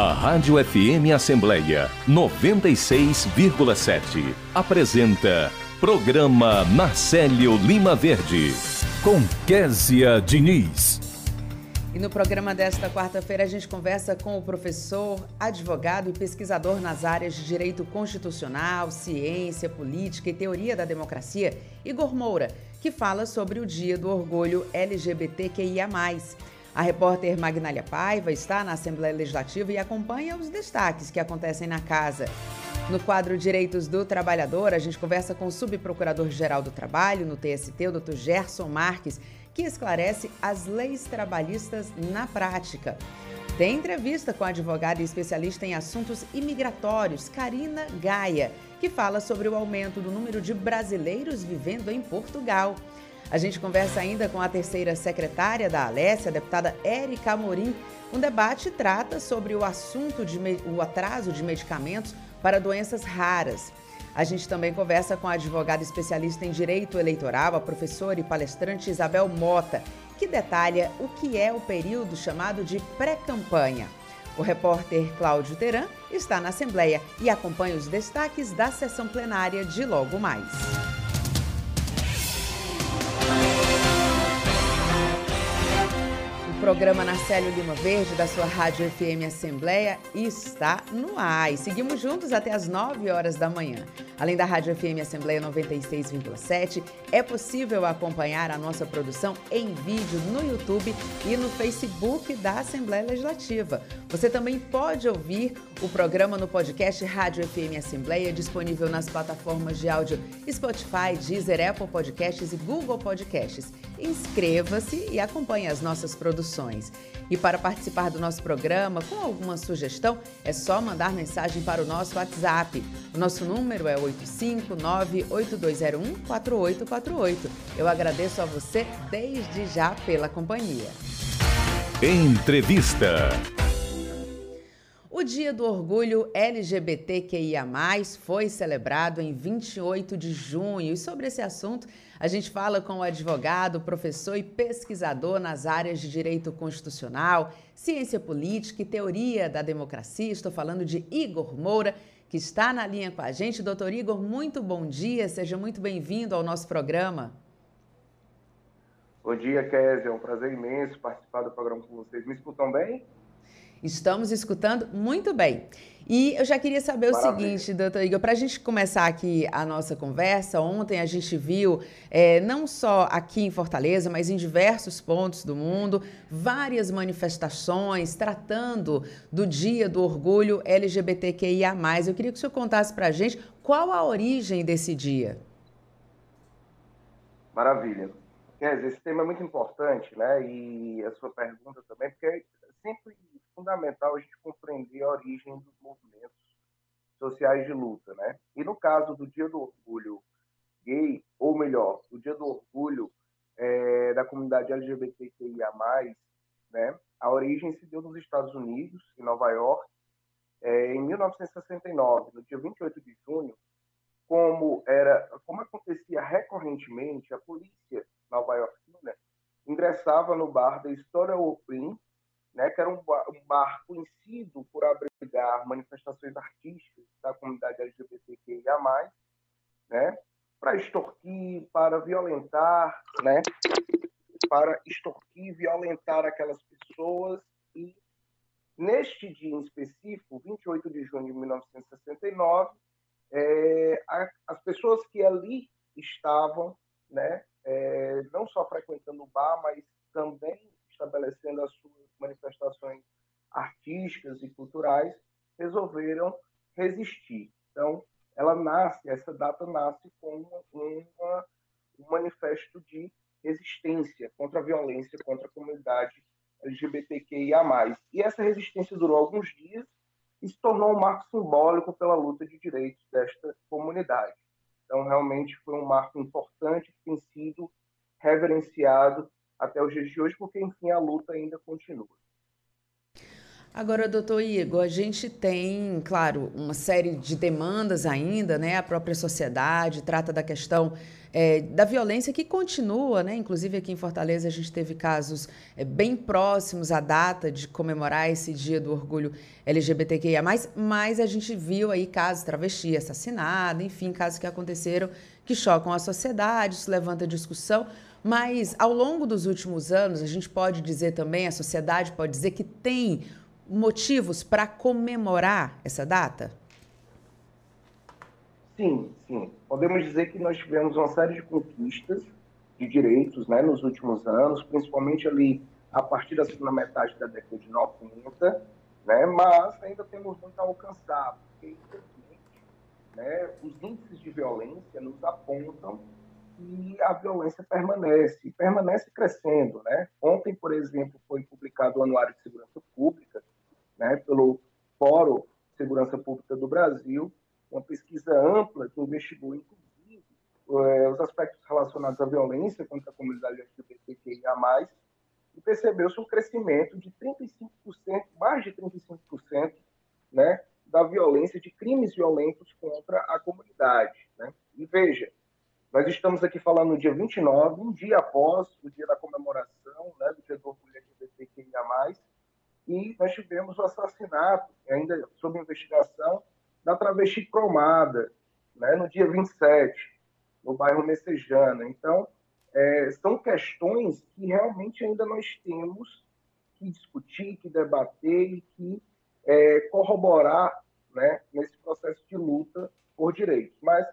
A Rádio FM Assembleia 96,7 apresenta Programa Marcelo Lima Verde com Késia Diniz. E no programa desta quarta-feira a gente conversa com o professor, advogado e pesquisador nas áreas de direito constitucional, ciência, política e teoria da democracia, Igor Moura, que fala sobre o Dia do Orgulho LGBTQIA+. A repórter Magnália Paiva está na Assembleia Legislativa e acompanha os destaques que acontecem na casa. No quadro Direitos do Trabalhador, a gente conversa com o subprocurador-geral do Trabalho no TST, o Dr. Gerson Marques, que esclarece as leis trabalhistas na prática. Tem entrevista com a advogada e especialista em assuntos imigratórios, Karina Gaia, que fala sobre o aumento do número de brasileiros vivendo em Portugal. A gente conversa ainda com a terceira secretária da Alessia, a deputada Érica Amorim. Um debate trata sobre o assunto de o atraso de medicamentos para doenças raras. A gente também conversa com a advogada especialista em direito eleitoral, a professora e palestrante Isabel Mota, que detalha o que é o período chamado de pré-campanha. O repórter Cláudio Teran está na Assembleia e acompanha os destaques da sessão plenária de logo mais. Programa Narcélio Lima Verde, da sua Rádio FM Assembleia, está no ar. E seguimos juntos até as 9 horas da manhã. Além da Rádio FM Assembleia 96,7, é possível acompanhar a nossa produção em vídeo no YouTube e no Facebook da Assembleia Legislativa. Você também pode ouvir o programa no podcast Rádio FM Assembleia, disponível nas plataformas de áudio Spotify, Deezer, Apple Podcasts e Google Podcasts. Inscreva-se e acompanhe as nossas produções. E para participar do nosso programa com alguma sugestão, é só mandar mensagem para o nosso WhatsApp. O nosso número é 859-8201-4848. Eu agradeço a você desde já pela companhia. Entrevista. O Dia do Orgulho LGBTQIA, foi celebrado em 28 de junho. E sobre esse assunto, a gente fala com o advogado, professor e pesquisador nas áreas de direito constitucional, ciência política e teoria da democracia. Estou falando de Igor Moura, que está na linha com a gente. Doutor Igor, muito bom dia, seja muito bem-vindo ao nosso programa. Bom dia, Kézia. É um prazer imenso participar do programa com vocês. Me escutam bem? Estamos escutando muito bem. E eu já queria saber Maravilha. o seguinte, doutor Igor, para a gente começar aqui a nossa conversa, ontem a gente viu, é, não só aqui em Fortaleza, mas em diversos pontos do mundo, várias manifestações tratando do Dia do Orgulho LGBTQIA. Eu queria que o senhor contasse para a gente qual a origem desse dia. Maravilha. Quer dizer, esse tema é muito importante, né? E a sua pergunta também, porque é sempre fundamental a gente compreender a origem dos movimentos sociais de luta, né? E no caso do Dia do Orgulho gay, ou melhor, o Dia do Orgulho é, da comunidade LGBTQIA+, né? A origem se deu nos Estados Unidos, em Nova York, é, em 1969, no dia 28 de junho, como era, como acontecia recorrentemente, a polícia nova-iorquina ingressava no bar da Stonewall Inn né, que era um um bar conhecido por abrigar manifestações artísticas da comunidade LGBTQIA+, né, para extorquir, para violentar, né, para extorquir, violentar aquelas pessoas. E neste dia em específico, 28 de junho de 1969, é, a, as pessoas que ali estavam, né, é, não só frequentando o bar, mas também estabelecendo as suas manifestações artísticas e culturais, resolveram resistir. Então, ela nasce, essa data nasce como uma, um manifesto de resistência contra a violência contra a comunidade LGBTQIA+. E essa resistência durou alguns dias e se tornou um marco simbólico pela luta de direitos desta comunidade. Então, realmente foi um marco importante que tem sido reverenciado até os dias de hoje, porque, enfim, a luta ainda continua. Agora, doutor Igor, a gente tem, claro, uma série de demandas ainda, né? A própria sociedade trata da questão é, da violência que continua, né? Inclusive aqui em Fortaleza a gente teve casos é, bem próximos à data de comemorar esse dia do orgulho LGBTQIA+, mas a gente viu aí casos travesti assassinado, enfim, casos que aconteceram que chocam a sociedade, isso levanta discussão. Mas ao longo dos últimos anos, a gente pode dizer também, a sociedade pode dizer que tem motivos para comemorar essa data? Sim, sim. Podemos dizer que nós tivemos uma série de conquistas de direitos né, nos últimos anos, principalmente ali a partir da segunda metade da década de 90, né, mas ainda temos muito a alcançar, porque, infelizmente, né, os índices de violência nos apontam que a violência permanece, e permanece crescendo. Né? Ontem, por exemplo, foi publicado o Anuário de Segurança Pública, né, pelo Fórum Segurança Pública do Brasil, uma pesquisa ampla que investigou, inclusive, eh, os aspectos relacionados à violência contra a comunidade LGBTQIA+, e percebeu-se um crescimento de 35%, mais de 35%, né, da violência, de crimes violentos contra a comunidade. Né? E veja, nós estamos aqui falando no dia 29, um dia após o dia da comemoração, né, do dia do orgulho LGBTQIA+, e nós tivemos o assassinato, ainda sob investigação, da travesti cromada, né, no dia 27, no bairro Messejana. Então, é, são questões que realmente ainda nós temos que discutir, que debater e que é, corroborar né, nesse processo de luta por direitos. Mas,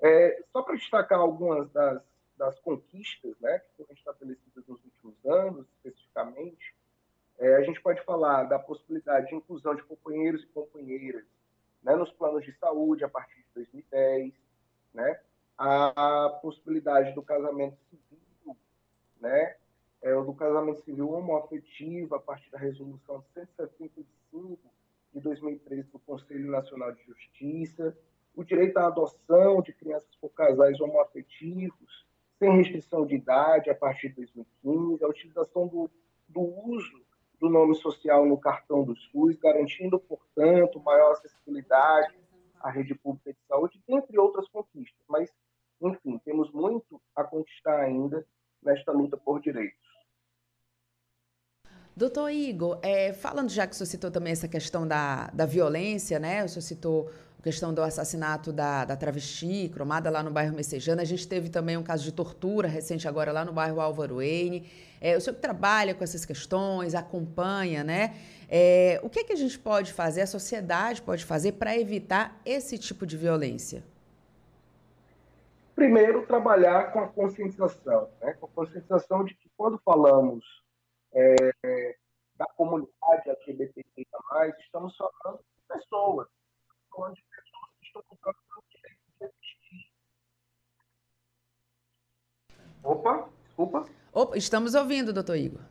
é, só para destacar algumas das, das conquistas né, que foram estabelecidas nos últimos anos, especificamente, é, a gente pode falar da possibilidade de inclusão de companheiros e companheiras né, nos planos de saúde a partir de 2010, né, a possibilidade do casamento civil, né, é, do casamento civil homoafetivo a partir da resolução 175 de 2013 do Conselho Nacional de Justiça, o direito à adoção de crianças por casais homoafetivos, sem restrição de idade a partir de 2015, a utilização do, do uso do nome social no cartão do SUS, garantindo, portanto, maior acessibilidade à rede pública de saúde, entre outras conquistas. Mas, enfim, temos muito a conquistar ainda nesta luta por direitos. Doutor Igor, é, falando já que o senhor citou também essa questão da, da violência, né? O senhor citou questão do assassinato da, da travesti, cromada lá no bairro Messejana. A gente teve também um caso de tortura recente agora lá no bairro Álvaro Eine. É, o senhor que trabalha com essas questões, acompanha, né? É, o que, é que a gente pode fazer, a sociedade pode fazer para evitar esse tipo de violência? Primeiro, trabalhar com a conscientização, né? com a conscientização de que quando falamos é, da comunidade LGBTQIA+, estamos falando de pessoas, falando de pessoas que estão lutando pelo direito de existir. Opa, desculpa. Opa, estamos ouvindo, doutor Igor.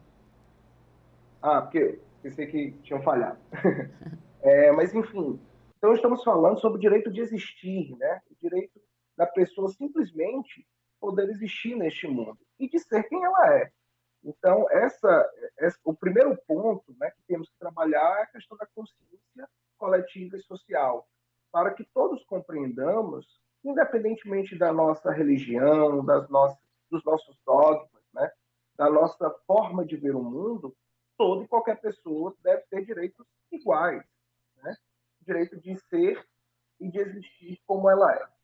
Ah, porque pensei que tinham falhado. é, mas, enfim, então estamos falando sobre o direito de existir, né? O direito da pessoa simplesmente poder existir neste mundo e de ser quem ela é. Então, essa, essa, o primeiro ponto né, que temos que trabalhar é a questão da consciência coletiva e social, para que todos compreendamos, independentemente da nossa religião, das nossas, dos nossos dogmas, né, da nossa forma de ver o mundo, toda e qualquer pessoa deve ter direitos iguais, né? direito de ser e de existir como ela é.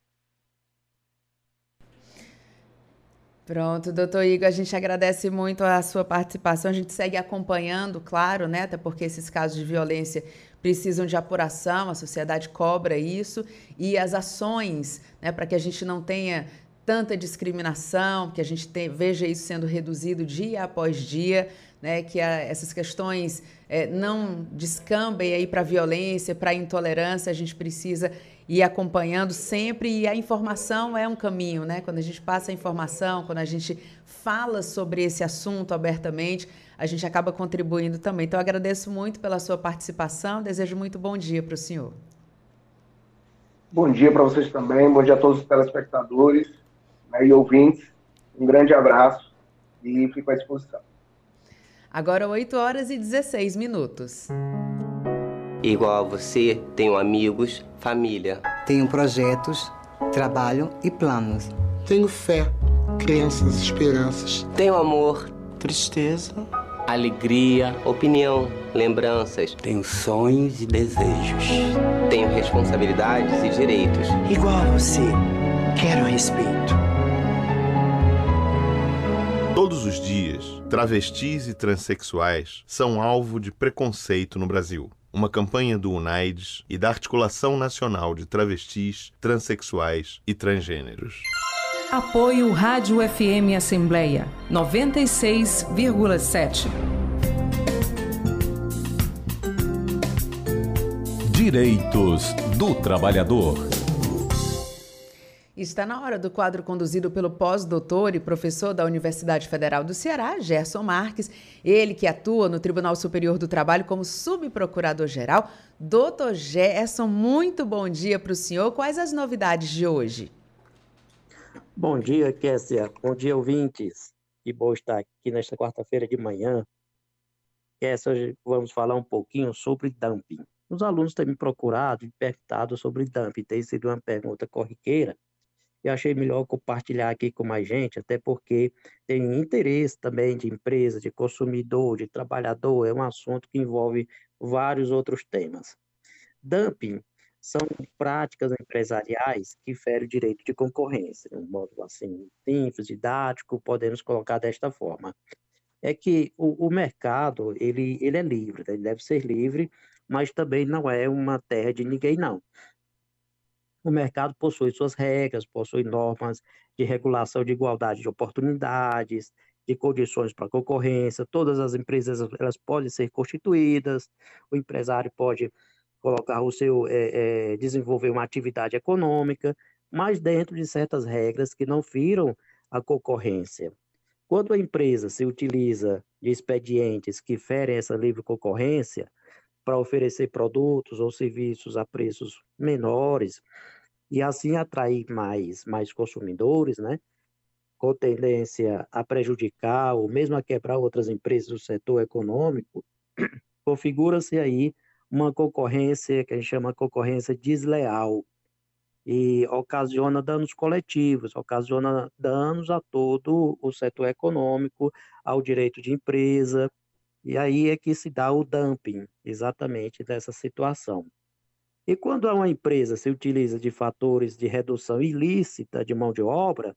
Pronto, doutor Igor, a gente agradece muito a sua participação. A gente segue acompanhando, claro, né? Até porque esses casos de violência precisam de apuração, a sociedade cobra isso, e as ações, né, para que a gente não tenha tanta discriminação, que a gente tem, veja isso sendo reduzido dia após dia, né, que a, essas questões é, não descambem aí para a violência, para intolerância, a gente precisa ir acompanhando sempre e a informação é um caminho, né? Quando a gente passa a informação, quando a gente fala sobre esse assunto abertamente, a gente acaba contribuindo também. Então, agradeço muito pela sua participação, desejo muito bom dia para o senhor. Bom dia para vocês também, bom dia a todos os telespectadores né, e ouvintes. Um grande abraço e fico à disposição. Agora 8 horas e 16 minutos. Igual a você, tenho amigos, família. Tenho projetos, trabalho e planos. Tenho fé, crenças, esperanças. Tenho amor, tristeza, alegria, opinião, lembranças. Tenho sonhos e desejos. Tenho responsabilidades e direitos. Igual a você, quero respeito. Todos os dias, travestis e transexuais são alvo de preconceito no Brasil. Uma campanha do UNAIDS e da Articulação Nacional de Travestis, Transsexuais e Transgêneros. Apoio Rádio FM Assembleia 96,7. Direitos do Trabalhador. Está na hora do quadro conduzido pelo pós-doutor e professor da Universidade Federal do Ceará, Gerson Marques, ele que atua no Tribunal Superior do Trabalho como subprocurador-geral. Doutor Gerson, muito bom dia para o senhor. Quais as novidades de hoje? Bom dia, Kessia. Bom dia, ouvintes. Que bom estar aqui nesta quarta-feira de manhã. Kessia, hoje vamos falar um pouquinho sobre dumping. Os alunos têm me procurado e perguntado sobre dumping. Tem sido uma pergunta corriqueira e achei melhor compartilhar aqui com mais gente, até porque tem interesse também de empresa, de consumidor, de trabalhador, é um assunto que envolve vários outros temas. Dumping são práticas empresariais que ferem o direito de concorrência, de um modo assim simples, didático, podemos colocar desta forma. É que o, o mercado, ele, ele é livre, ele deve ser livre, mas também não é uma terra de ninguém, não. O mercado possui suas regras, possui normas de regulação de igualdade de oportunidades, de condições para concorrência, todas as empresas elas podem ser constituídas, o empresário pode colocar o seu, é, é, desenvolver uma atividade econômica, mas dentro de certas regras que não firam a concorrência. Quando a empresa se utiliza de expedientes que ferem essa livre concorrência para oferecer produtos ou serviços a preços menores, e assim atrair mais, mais consumidores, né? com tendência a prejudicar ou mesmo a quebrar outras empresas do setor econômico, configura-se aí uma concorrência que a gente chama concorrência desleal e ocasiona danos coletivos, ocasiona danos a todo o setor econômico, ao direito de empresa, e aí é que se dá o dumping, exatamente dessa situação. E quando uma empresa se utiliza de fatores de redução ilícita de mão de obra,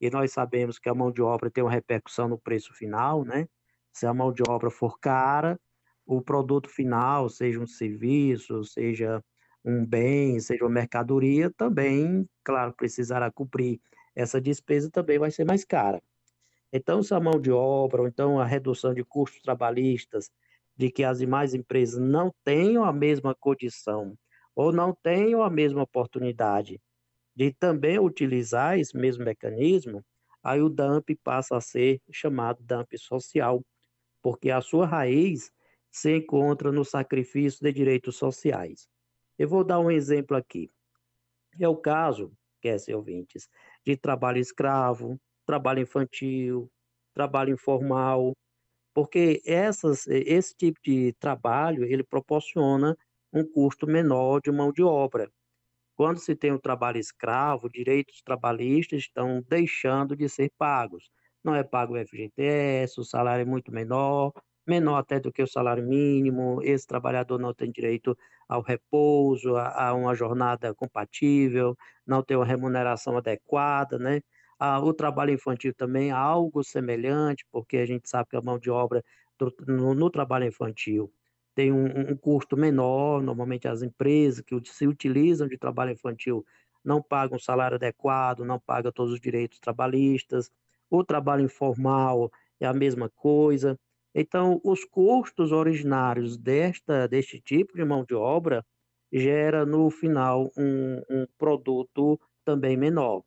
e nós sabemos que a mão de obra tem uma repercussão no preço final, né? Se a mão de obra for cara, o produto final, seja um serviço, seja um bem, seja uma mercadoria, também, claro, precisará cumprir essa despesa, também vai ser mais cara. Então, se a mão de obra, ou então a redução de custos trabalhistas, de que as demais empresas não tenham a mesma condição ou não tenham a mesma oportunidade de também utilizar esse mesmo mecanismo, aí o DAMP passa a ser chamado DAMP social, porque a sua raiz se encontra no sacrifício de direitos sociais. Eu vou dar um exemplo aqui. É o caso, quer ouvintes, de trabalho escravo, trabalho infantil, trabalho informal, porque essas, esse tipo de trabalho ele proporciona um custo menor de mão de obra. Quando se tem o um trabalho escravo, direitos trabalhistas estão deixando de ser pagos. Não é pago o FGTS, o salário é muito menor, menor até do que o salário mínimo, esse trabalhador não tem direito ao repouso, a, a uma jornada compatível, não tem uma remuneração adequada, né? Ah, o trabalho infantil também é algo semelhante, porque a gente sabe que a mão de obra do, no, no trabalho infantil tem um, um, custo menor. Normalmente, as empresas que se utilizam de trabalho infantil não pagam salário adequado, não pagam todos os direitos trabalhistas. O trabalho informal é a mesma coisa. Então, os custos originários desta, deste tipo de mão de obra gera, no final, um, um produto também menor.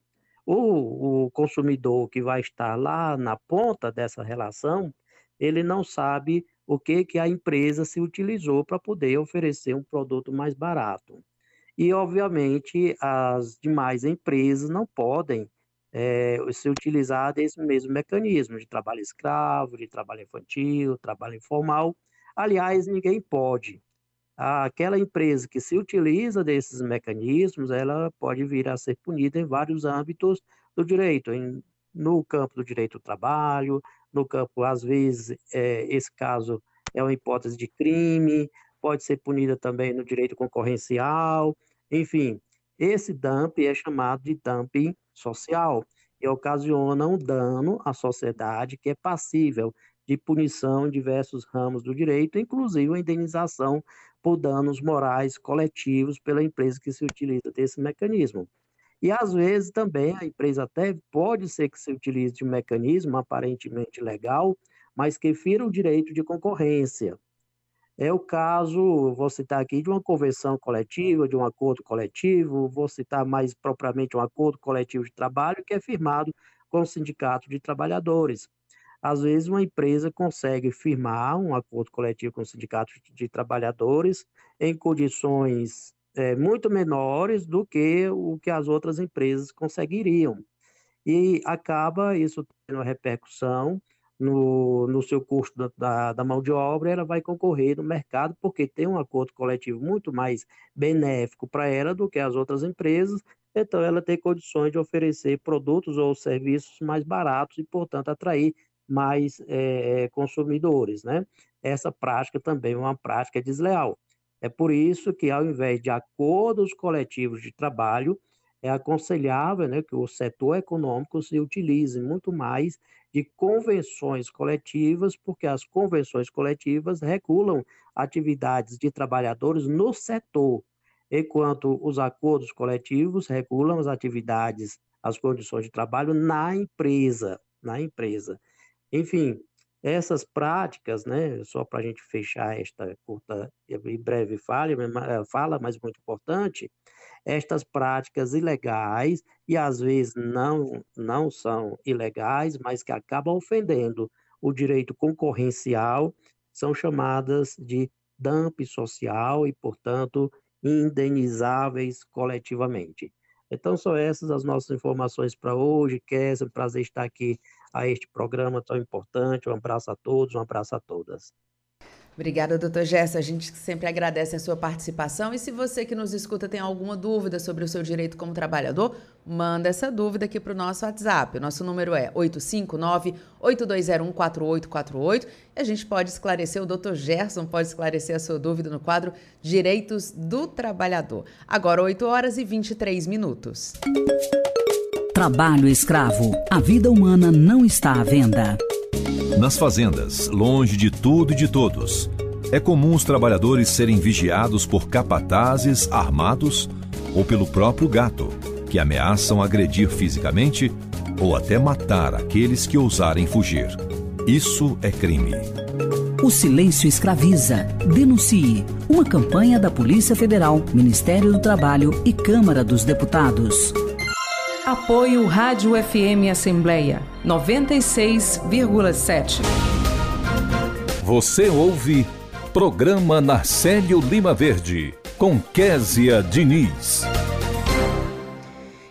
O, o consumidor que vai estar lá na ponta dessa relação, ele não sabe o que, que a empresa se utilizou para poder oferecer um produto mais barato. E, obviamente, as demais empresas não podem é, se utilizar desse mesmo mecanismo de trabalho escravo, de trabalho infantil, trabalho informal. Aliás, ninguém pode. aquela empresa que se utiliza desses mecanismos, ela pode vir a ser punida em vários âmbitos do direito, em, no campo do direito do trabalho, no campo, às vezes, é, esse caso é uma hipótese de crime, pode ser punida também no direito concorrencial, enfim, esse dumping é chamado de dumping social e ocasiona um dano à sociedade que é passível de punição em diversos ramos do direito, inclusive a indenização por danos morais coletivos pela empresa que se utiliza desse mecanismo. E às vezes também a empresa até pode ser que se utilize de um mecanismo aparentemente legal, mas que fira o direito de concorrência. É o caso, vou citar aqui, de uma convenção coletiva, de um acordo coletivo, vou citar mais propriamente um acordo coletivo de trabalho que é firmado com o sindicato de trabalhadores. Às vezes, uma empresa consegue firmar um acordo coletivo com o sindicato de trabalhadores em condições é, muito menores do que o que as outras empresas conseguiriam. E acaba isso tendo repercussão no, no seu custo da, da, da, mão de obra, ela vai concorrer no mercado porque tem um acordo coletivo muito mais benéfico para ela do que as outras empresas, então ela tem condições de oferecer produtos ou serviços mais baratos e, portanto, atrair mais é, consumidores, né? Essa prática também é uma prática desleal. É por isso que, ao invés de acordos coletivos de trabalho, é aconselhável né, que o setor econômico se utilize muito mais de convenções coletivas, porque as convenções coletivas regulam atividades de trabalhadores no setor, enquanto os acordos coletivos regulam as atividades, as condições de trabalho na empresa, na empresa. Enfim, essas práticas, né, só para a gente fechar esta curta e breve fala, eh, fala, mas muito importante, estas práticas ilegais, e às vezes não, não são ilegais, mas que acabam ofendendo o direito concorrencial, são chamadas de dump social e, portanto, indenizáveis coletivamente. Então, são essas as nossas informações para hoje. Kézia, é um prazer estar aqui a este programa tão importante. Um abraço a todos, um abraço a todas. Obrigada, doutor Gerson. A gente sempre agradece a sua participação. E se você que nos escuta tem alguma dúvida sobre o seu direito como trabalhador, manda essa dúvida aqui para o nosso WhatsApp. O nosso número é 859-8201-4848 e a gente pode esclarecer, o doutor Gerson pode esclarecer a sua dúvida no quadro Direitos do Trabalhador. Agora, 8 horas e 23 minutos. Trabalho escravo. A vida humana não está à venda. Nas fazendas, longe de tudo e de todos, é comum os trabalhadores serem vigiados por capatazes armados ou pelo próprio gato, que ameaçam agredir fisicamente ou até matar aqueles que ousarem fugir. Isso é crime. O silêncio escraviza. Denuncie. Uma campanha da Polícia Federal, Ministério do Trabalho e Câmara dos Deputados. Apoio Rádio FM Assembleia 96,7. Você ouve Programa Narcélio Lima Verde com Késia Diniz.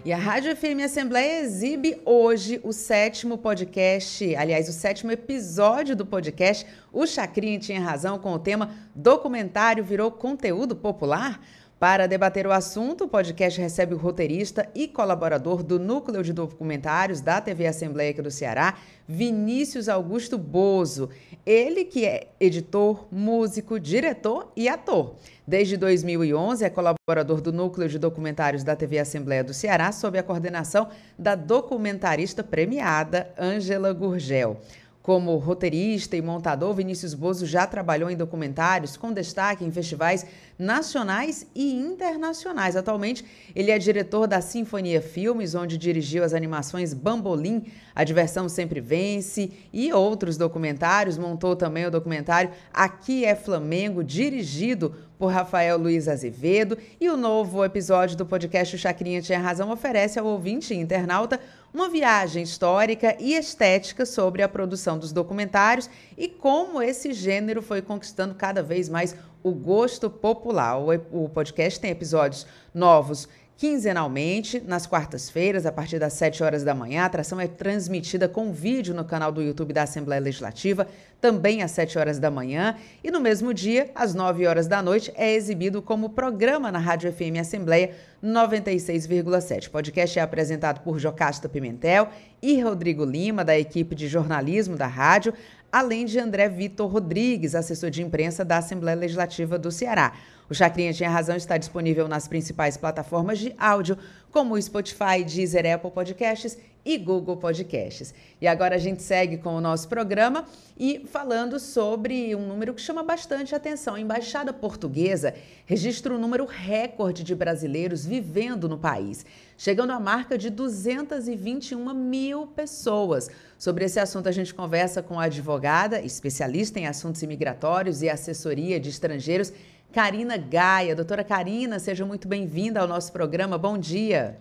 E a Rádio FM Assembleia exibe hoje o sétimo podcast, aliás, o sétimo episódio do podcast O Chacrinha Tinha Razão com o tema Documentário virou conteúdo popular? Para debater o assunto, o podcast recebe o roteirista e colaborador do Núcleo de Documentários da TV Assembleia aqui do Ceará, Vinícius Augusto Bozo. Ele que é editor, músico, diretor e ator. Desde 2011 é colaborador do Núcleo de Documentários da TV Assembleia do Ceará, sob a coordenação da documentarista premiada Ângela Gurgel. Como roteirista e montador, Vinícius Bozo já trabalhou em documentários com destaque em festivais nacionais e internacionais. Atualmente, ele é diretor da Sinfonia Filmes, onde dirigiu as animações Bambolim, A Diversão Sempre Vence e outros documentários. Montou também o documentário Aqui é Flamengo, dirigido por Rafael Luiz Azevedo. E o novo episódio do podcast O Chacrinha Tinha Razão oferece ao ouvinte internauta uma viagem histórica e estética sobre a produção dos documentários e como esse gênero foi conquistando cada vez mais o gosto popular. O, podcast tem episódios novos quinzenalmente, nas quartas-feiras, a partir das 7 horas da manhã. A atração é transmitida com vídeo no canal do YouTube da Assembleia Legislativa, também às 7 horas da manhã. E no mesmo dia, às 9 horas da noite, é exibido como programa na Rádio FM Assembleia 96,7. O podcast é apresentado por Jocasta Pimentel e Rodrigo Lima, da equipe de jornalismo da rádio, além de André Vitor Rodrigues, assessor de imprensa da Assembleia Legislativa do Ceará. O Chacrinha Tinha Razão está disponível nas principais plataformas de áudio, como o Spotify, Deezer, Apple Podcasts e Google Podcasts. E agora a gente segue com o nosso programa e falando sobre um número que chama bastante atenção. A Embaixada Portuguesa registra um número recorde de brasileiros vivendo no país, chegando à marca de 221 mil pessoas. Sobre esse assunto, a gente conversa com a advogada, especialista em assuntos imigratórios e assessoria de estrangeiros, Karina Gaia. Doutora Karina, seja muito bem-vinda ao nosso programa. Bom dia.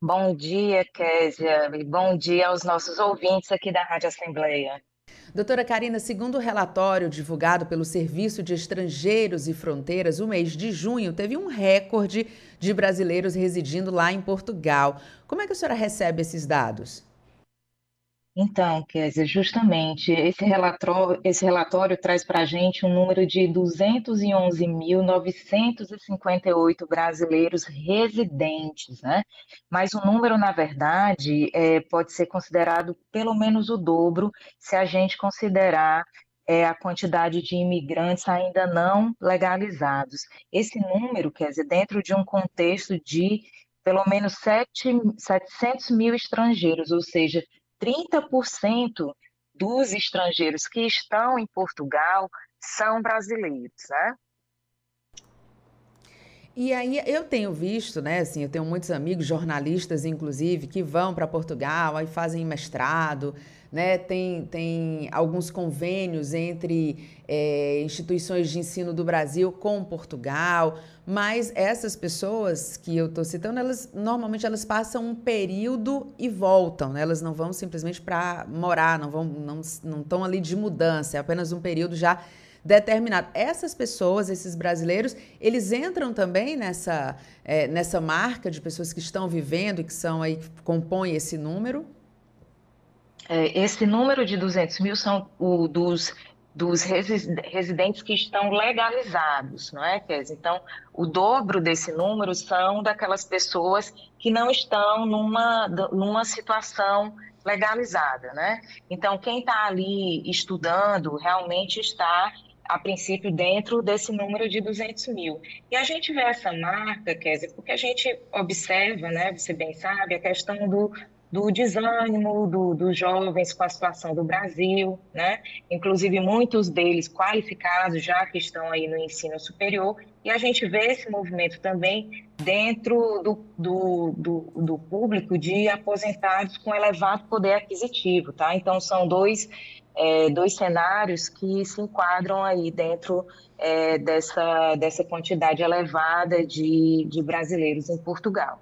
Bom dia, Késia, e bom dia aos nossos ouvintes aqui da Rádio Assembleia. Doutora Karina, segundo o relatório divulgado pelo Serviço de Estrangeiros e Fronteiras, o mês de junho teve um recorde de brasileiros residindo lá em Portugal. Como é que a senhora recebe esses dados? Então, Kézia, justamente esse relatório, esse relatório traz para a gente um número de 211.958 brasileiros residentes, né? Mas o número, na verdade, é, pode ser considerado pelo menos o dobro se a gente considerar é, a quantidade de imigrantes ainda não legalizados. Esse número, dizer, dentro de um contexto de pelo menos 7, 700 mil estrangeiros, ou seja, 30% dos estrangeiros que estão em Portugal são brasileiros, né? E aí eu tenho visto, né, assim, eu tenho muitos amigos jornalistas, inclusive, que vão para Portugal, aí fazem mestrado, né? Tem, tem alguns convênios entre é, instituições de ensino do Brasil com Portugal, mas essas pessoas que eu estou citando, elas normalmente elas passam um período e voltam, né? Elas não vão simplesmente para morar, não vão, não não estão ali de mudança, é apenas um período já determinado. Essas pessoas, esses brasileiros, eles entram também nessa, é, nessa marca de pessoas que estão vivendo e que são aí, que compõem esse número? É, esse número de 200 mil são o dos, dos residentes que estão legalizados, não é, Kézia? Então, o dobro desse número são daquelas pessoas que não estão numa, numa situação legalizada, né? Então, quem está ali estudando realmente está a princípio dentro desse número de 200 mil. E a gente vê essa marca, Kézia, porque a gente observa, né, você bem sabe, a questão do do desânimo do, dos jovens com a situação do Brasil, né? Inclusive muitos deles qualificados já que estão aí no ensino superior e a gente vê esse movimento também dentro do, do, do, do público de aposentados com elevado poder aquisitivo, tá? Então são dois é, dois cenários que se enquadram aí dentro é, dessa, dessa quantidade elevada de, de brasileiros em Portugal.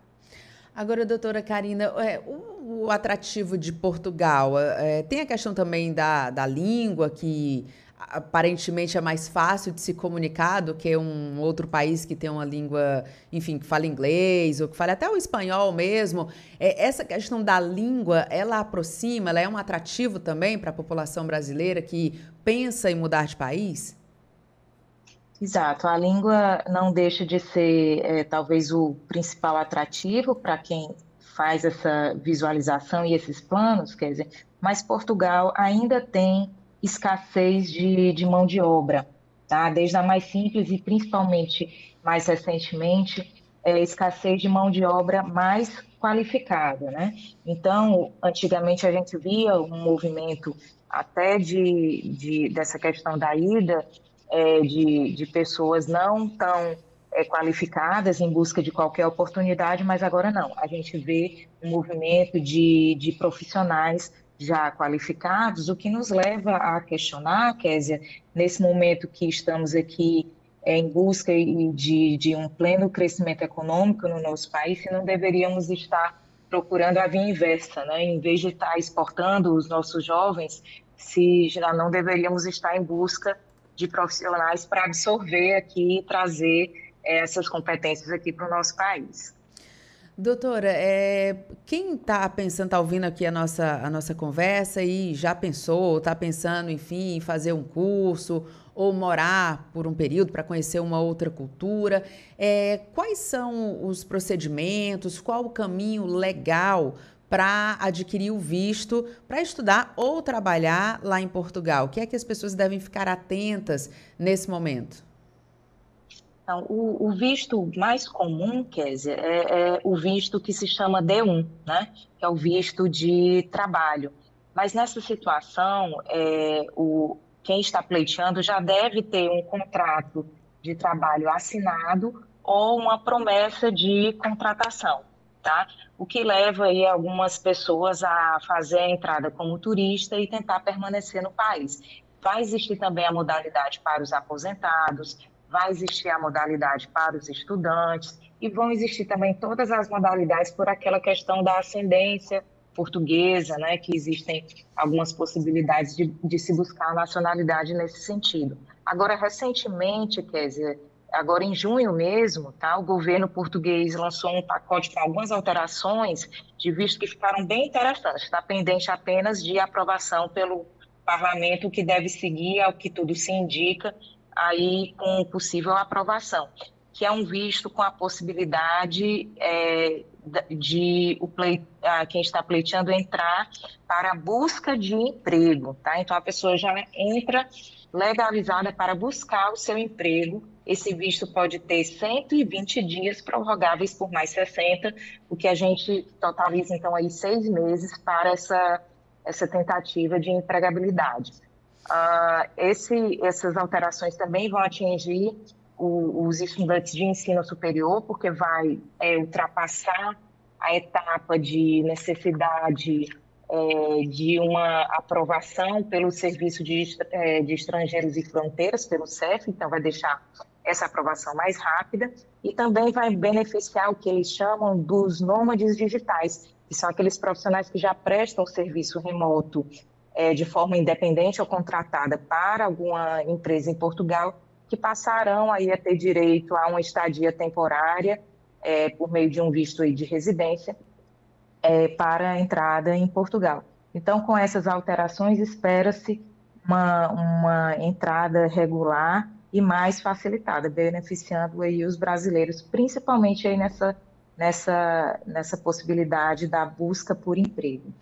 Agora, doutora Karina, é, o, o, atrativo de Portugal é, tem a questão também da, da língua, que aparentemente é mais fácil de se comunicar do que um outro país que tem uma língua, enfim, que fala inglês ou que fala até o espanhol mesmo. É, essa questão da língua, ela aproxima, ela é um atrativo também para a população brasileira que pensa em mudar de país? Exato, a língua não deixa de ser é, talvez o principal atrativo para quem faz essa visualização e esses planos, quer dizer, mas Portugal ainda tem escassez de, de mão de obra, tá? Desde a mais simples e principalmente mais recentemente, é, escassez de mão de obra mais qualificada, né? Então, antigamente a gente via um movimento até de, de dessa questão da ida é, de, de pessoas não tão é, qualificadas em busca de qualquer oportunidade, mas agora não. A gente vê um movimento de, de profissionais já qualificados, o que nos leva a questionar, Késia, nesse momento que estamos aqui é, em busca de, de um pleno crescimento econômico no nosso país, se não deveríamos estar procurando a via inversa, né? Em vez de estar exportando os nossos jovens, se já não deveríamos estar em busca de profissionais para absorver aqui e trazer é, essas competências aqui para o nosso país. Doutora, é, quem está pensando, está ouvindo aqui a nossa, a nossa conversa e já pensou, está pensando, enfim, em fazer um curso ou morar por um período para conhecer uma outra cultura, é, quais são os procedimentos, qual o caminho legal para adquirir o visto para estudar ou trabalhar lá em Portugal? O que é que as pessoas devem ficar atentas nesse momento? Então, o, o, visto mais comum, Kézia, é, é, o visto que se chama D1, né? que é o visto de trabalho. Mas nessa situação, é, o, quem está pleiteando já deve ter um contrato de trabalho assinado ou uma promessa de contratação, tá? O que leva aí algumas pessoas a fazer a entrada como turista e tentar permanecer no país. Vai existir também a modalidade para os aposentados, vai existir a modalidade para os estudantes e vão existir também todas as modalidades por aquela questão da ascendência portuguesa, né, que existem algumas possibilidades de, de se buscar a nacionalidade nesse sentido. Agora, recentemente, quer dizer, agora em junho mesmo, tá, o governo português lançou um pacote com algumas alterações de visto que ficaram bem interessantes. Está pendente apenas de aprovação pelo parlamento, que deve seguir ao que tudo se indica, aí com possível aprovação, que é um visto com a possibilidade é, de o quem está pleiteando entrar para busca de emprego, tá? Então a pessoa já entra legalizada para buscar o seu emprego. Esse visto pode ter 120 dias prorrogáveis por mais 60, o que a gente totaliza então aí seis meses para essa essa tentativa de empregabilidade. Uh, esse, essas alterações também vão atingir o, os estudantes de ensino superior, porque vai é, ultrapassar a etapa de necessidade é, de uma aprovação pelo Serviço de, é, de Estrangeiros e Fronteiras, pelo CEF, então vai deixar essa aprovação mais rápida e também vai beneficiar o que eles chamam dos nômades digitais, que são aqueles profissionais que já prestam serviço remoto é, de forma independente ou contratada para alguma empresa em Portugal, que passarão aí a ter direito a uma estadia temporária é, por meio de um visto de residência é, para a entrada em Portugal. Então, com essas alterações, espera-se uma, uma entrada regular e mais facilitada, beneficiando aí os brasileiros, principalmente aí nessa, nessa, nessa possibilidade da busca por emprego.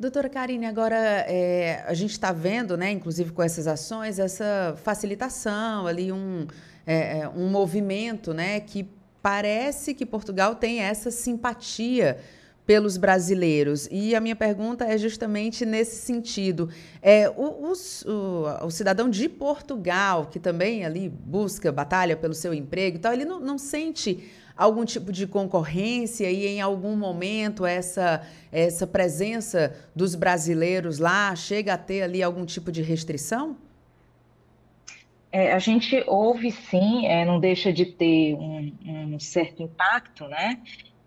Doutora Karine, agora é, a gente está vendo, né, inclusive com essas ações, essa facilitação ali, um, é, é, um movimento né, que parece que Portugal tem essa simpatia pelos brasileiros. E a minha pergunta é justamente nesse sentido. É, o, o, o, cidadão de Portugal, que também ali busca, batalha pelo seu emprego e tal, ele não, não sente algum tipo de concorrência e em algum momento essa, essa presença dos brasileiros lá chega a ter ali algum tipo de restrição? É, a gente ouve sim, é, não deixa de ter um, um certo impacto, né?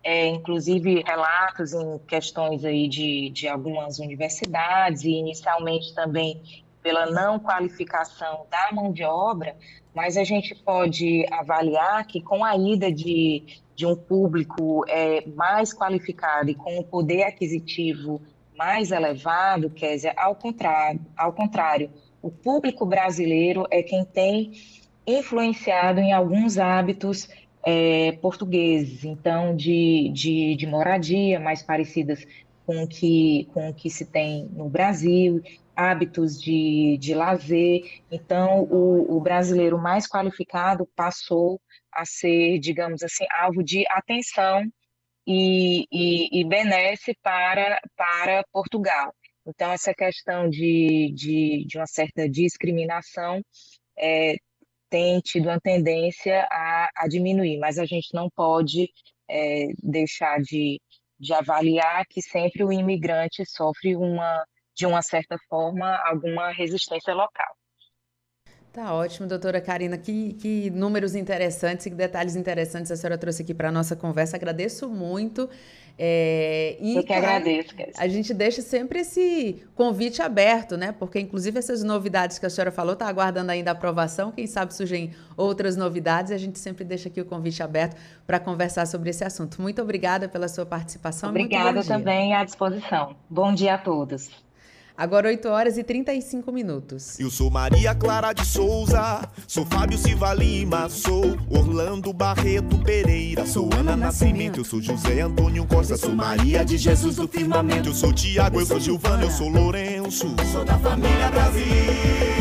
É, inclusive relatos em questões aí de, de algumas universidades e inicialmente também pela não qualificação da mão de obra, mas a gente pode avaliar que com a ida de, de um público é, mais qualificado e com o poder aquisitivo mais elevado, Kézia, ao contrário, ao contrário, o público brasileiro é quem tem influenciado em alguns hábitos é, portugueses, então de, de, de moradia mais parecidas com o que, com o que se tem no Brasil, hábitos de, de lazer. Então, o, o brasileiro mais qualificado passou a ser, digamos assim, alvo de atenção e, e, e benesse para, para Portugal. Então, essa questão de, de, de uma certa discriminação é, tem tido uma tendência a, a, diminuir, mas a gente não pode é, deixar de, de avaliar que sempre o imigrante sofre uma de uma certa forma, alguma resistência local. Tá ótimo, doutora Karina. Que, que números interessantes e detalhes interessantes a senhora trouxe aqui para a nossa conversa. Agradeço muito. É, e, Eu que agradeço. A gente deixa sempre esse convite aberto, né? Porque, inclusive, essas novidades que a senhora falou, está aguardando ainda a aprovação. Quem sabe surgem outras novidades. A gente sempre deixa aqui o convite aberto para conversar sobre esse assunto. Muito obrigada pela sua participação. Obrigada também à disposição. Bom dia a todos. Agora 8 horas e 35 minutos. Eu sou Maria Clara de Souza, sou Fábio Silva Lima, sou Orlando Barreto Pereira, sou Ana Nascimento, eu sou José Antônio Costa, sou Maria de Jesus do Firmamento, eu sou Tiago, eu sou Gilvana, eu sou Lourenço, sou da família Brasil.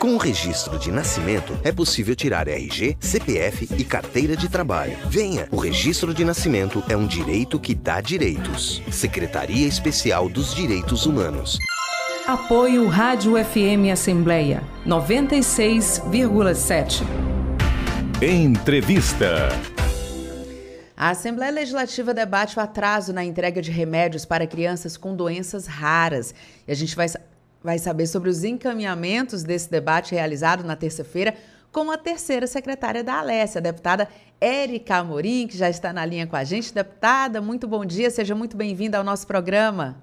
Com o registro de nascimento, é possível tirar RG, CPF e carteira de trabalho. Venha! O registro de nascimento é um direito que dá direitos. Secretaria Especial dos Direitos Humanos. Apoio Rádio FM Assembleia 96,7. Entrevista. A Assembleia Legislativa debate o atraso na entrega de remédios para crianças com doenças raras. E a gente vai vai saber sobre os encaminhamentos desse debate realizado na terça-feira com a terceira secretária da Alessia, a deputada Érica Amorim, que já está na linha com a gente. Deputada, muito bom dia, seja muito bem-vinda ao nosso programa.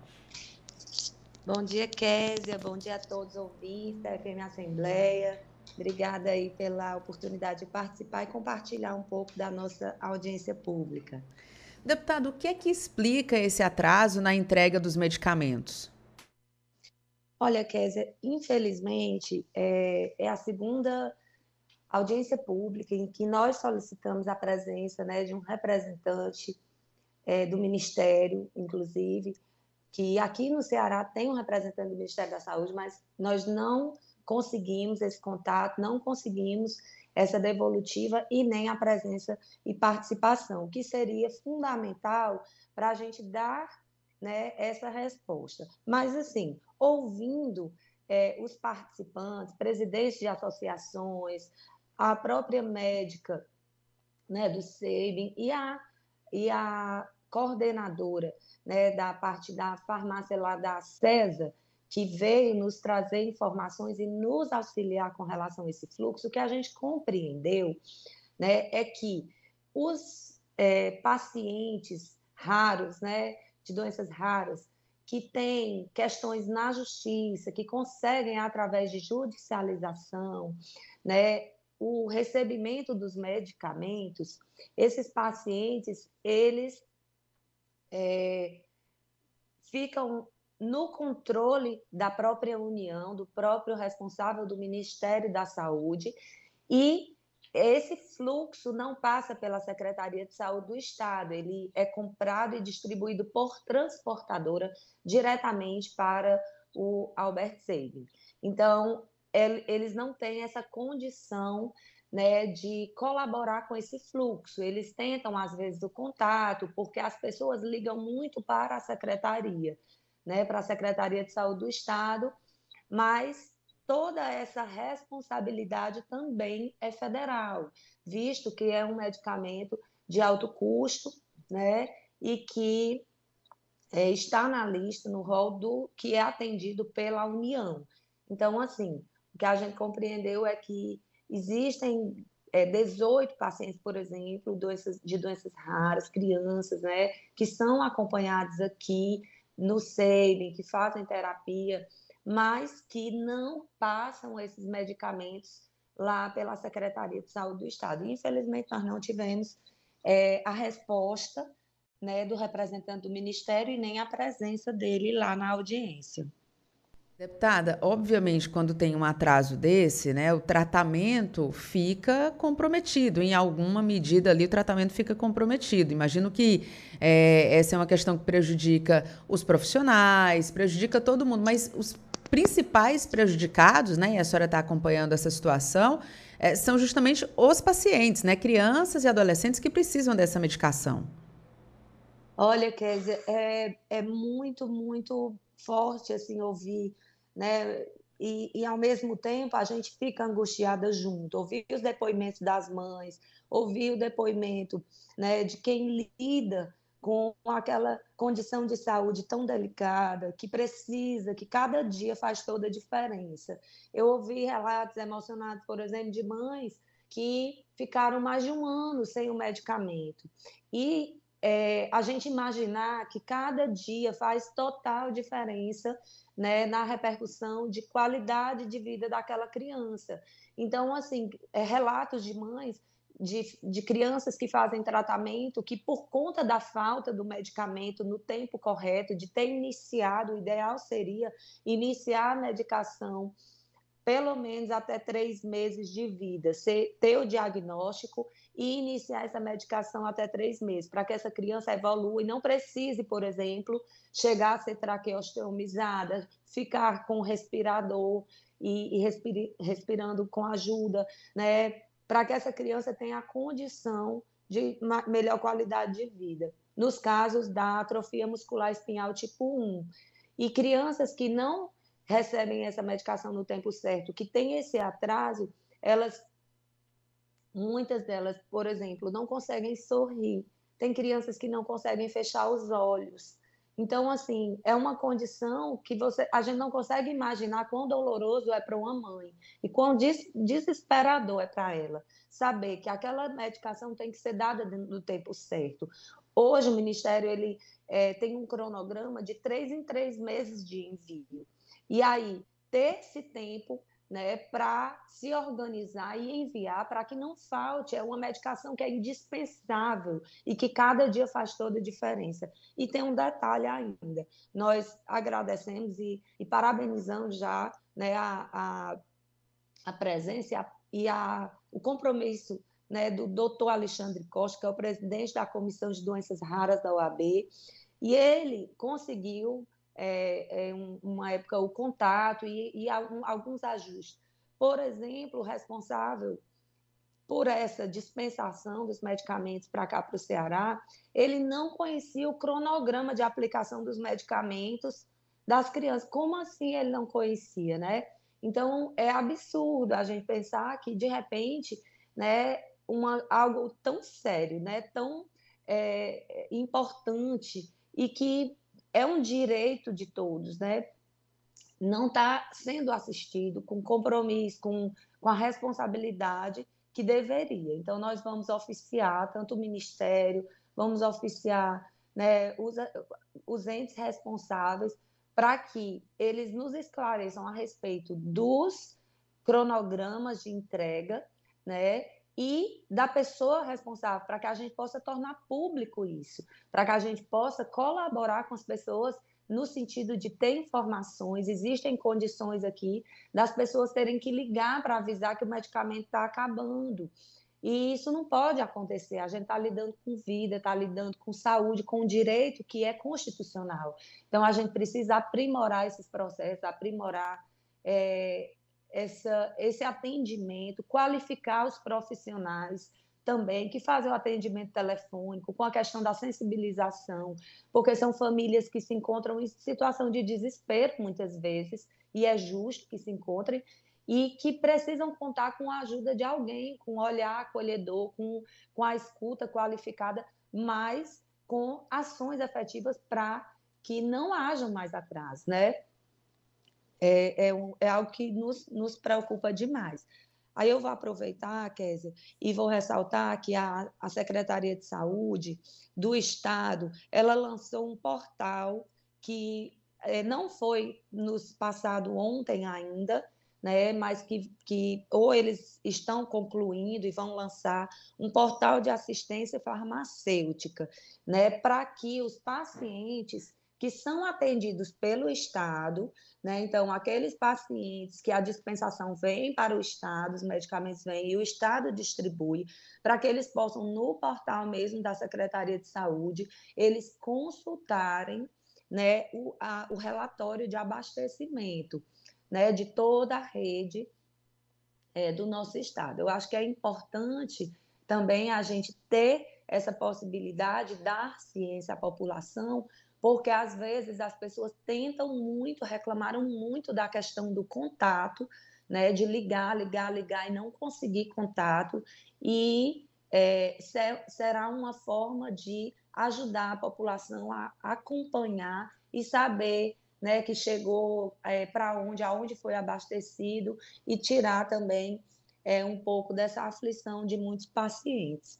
Bom dia, Késia, bom dia a todos os ouvintes da FM Assembleia. Obrigada aí pela oportunidade de participar e compartilhar um pouco da nossa audiência pública. Deputado, o que é que explica esse atraso na entrega dos medicamentos? Olha, Kézia, infelizmente, é, é, a segunda audiência pública em que nós solicitamos a presença né, de um representante é, do Ministério, inclusive, que aqui no Ceará tem um representante do Ministério da Saúde, mas nós não conseguimos esse contato, não conseguimos essa devolutiva e nem a presença e participação, que seria fundamental para a gente dar né, essa resposta. Mas, assim, ouvindo é, os participantes, presidentes de associações, a própria médica né, do SEIBIN e a, e a coordenadora né, da parte da farmácia lá da CESA, que veio nos trazer informações e nos auxiliar com relação a esse fluxo, o que a gente compreendeu né, é que os é, pacientes raros, né, de doenças raras, que têm questões na justiça, que conseguem, através de judicialização, né, o recebimento dos medicamentos, esses pacientes, eles é, ficam no controle da própria União, do próprio responsável do Ministério da Saúde, e esse fluxo não passa pela Secretaria de Saúde do Estado, ele é comprado e distribuído por transportadora diretamente para o Albert Sabin. Então, eles não têm essa condição né, de colaborar com esse fluxo. Eles tentam, às vezes, o contato, porque as pessoas ligam muito para a secretaria, né, para a Secretaria de Saúde do Estado, mas toda essa responsabilidade também é federal, visto que é um medicamento de alto custo, né, e que é, está na lista, no rol do que é atendido pela União. Então, assim, o que a gente compreendeu é que existem é, 18 pacientes, por exemplo, doenças, de doenças raras, crianças, né, que são acompanhados aqui no SEIBEN, que fazem terapia mas que não passam esses medicamentos lá pela Secretaria de Saúde do Estado. infelizmente, nós não tivemos é, a resposta né, do representante do Ministério e nem a presença dele lá na audiência. Deputada, obviamente, quando tem um atraso desse, né, o tratamento fica comprometido. Em alguma medida ali, o tratamento fica comprometido. Imagino que é, essa é uma questão que prejudica os profissionais, prejudica todo mundo, mas os principais prejudicados, né, e a senhora está acompanhando essa situação, é, são justamente os pacientes, né, crianças e adolescentes que precisam dessa medicação. Olha, Kézia, é, é muito, muito forte assim ouvir, né? E, e, ao mesmo tempo a gente fica angustiada junto, ouvir os depoimentos das mães, ouvir o depoimento né, de quem lida com aquela condição de saúde tão delicada, que precisa, que cada dia faz toda a diferença. Eu ouvi relatos emocionados, por exemplo, de mães que ficaram mais de um ano sem o medicamento. E é, a gente imaginar que cada dia faz total diferença né, na repercussão de qualidade de vida daquela criança. Então, assim, é, relatos de mães de, de, crianças que fazem tratamento, que por conta da falta do medicamento no tempo correto, de ter iniciado, o ideal seria iniciar a medicação pelo menos até três meses de vida, ter o diagnóstico e iniciar essa medicação até três meses, para que essa criança evolua e não precise, por exemplo, chegar a ser traqueostomizada, ficar com respirador e, e respirando com ajuda, né? Para que essa criança tenha a condição de melhor qualidade de vida. Nos casos da atrofia muscular espinhal tipo 1. E crianças que não recebem essa medicação no tempo certo, que têm esse atraso, elas, muitas delas, por exemplo, não conseguem sorrir. Tem crianças que não conseguem fechar os olhos. Então, assim, é uma condição que você, a gente não consegue imaginar quão doloroso é para uma mãe e quão des, desesperador é para ela saber que aquela medicação tem que ser dada no tempo certo. Hoje o Ministério ele é, tem um cronograma de três em três meses de envio. E aí, ter esse tempo né, para se organizar e enviar para que não falte. É uma medicação que é indispensável e que cada dia faz toda a diferença. E tem um detalhe ainda: nós agradecemos e, e parabenizamos já né, a, a, a presença e, a, e a, o compromisso né, do doutor Alexandre Costa, que é o presidente da Comissão de Doenças Raras da OAB, e ele conseguiu é, é, uma época o contato e, e alguns ajustes. Por exemplo, o responsável por essa dispensação dos medicamentos para cá para o Ceará, ele não conhecia o cronograma de aplicação dos medicamentos das crianças. Como assim ele não conhecia, né? Então é absurdo a gente pensar que de repente, né, uma, algo tão sério, né, tão é, importante e que é um direito de todos, né? Não está sendo assistido com compromisso, com, com a responsabilidade que deveria. Então, nós vamos oficiar tanto o Ministério, vamos oficiar né, os, os entes responsáveis para que eles nos esclareçam a respeito dos cronogramas de entrega, né? E da pessoa responsável, para que a gente possa tornar público isso, para que a gente possa colaborar com as pessoas no sentido de ter informações, existem condições aqui das pessoas terem que ligar para avisar que o medicamento está acabando. E isso não pode acontecer. A gente está lidando com vida, está lidando com saúde, com direito que é constitucional. Então, a gente precisa aprimorar esses processos, aprimorar é, essa, esse atendimento, qualificar os profissionais também que fazem o atendimento telefônico, com a questão da sensibilização, porque são famílias que se encontram em situação de desespero muitas vezes, e é justo que se encontrem, e que precisam contar com a ajuda de alguém, com um olhar acolhedor, com, com a escuta qualificada, mas com ações efetivas para que não haja mais atraso, né? É, é, um, é algo que nos, nos preocupa demais. Aí eu vou aproveitar, Kézia, e vou ressaltar que a, a Secretaria de Saúde do Estado, ela lançou um portal que é, não foi nos passado ontem ainda, né, mas que, que ou eles estão concluindo e vão lançar um portal de assistência farmacêutica, né, para que os pacientes que são atendidos pelo Estado, né? Então, aqueles pacientes que a dispensação vem para o Estado, os medicamentos vêm e o Estado distribui, para que eles possam, no portal mesmo da Secretaria de Saúde, eles consultarem né, o, a, o relatório de abastecimento né, de toda a rede é, do nosso estado. Eu acho que é importante também a gente ter essa possibilidade, dar ciência à população, porque às vezes as pessoas tentam muito, reclamaram muito da questão do contato, né, de ligar, ligar, ligar e não conseguir contato, e é, ser, será uma forma de ajudar a população a acompanhar e saber né, que chegou é, para onde, aonde foi abastecido e tirar também é, um pouco dessa aflição de muitos pacientes.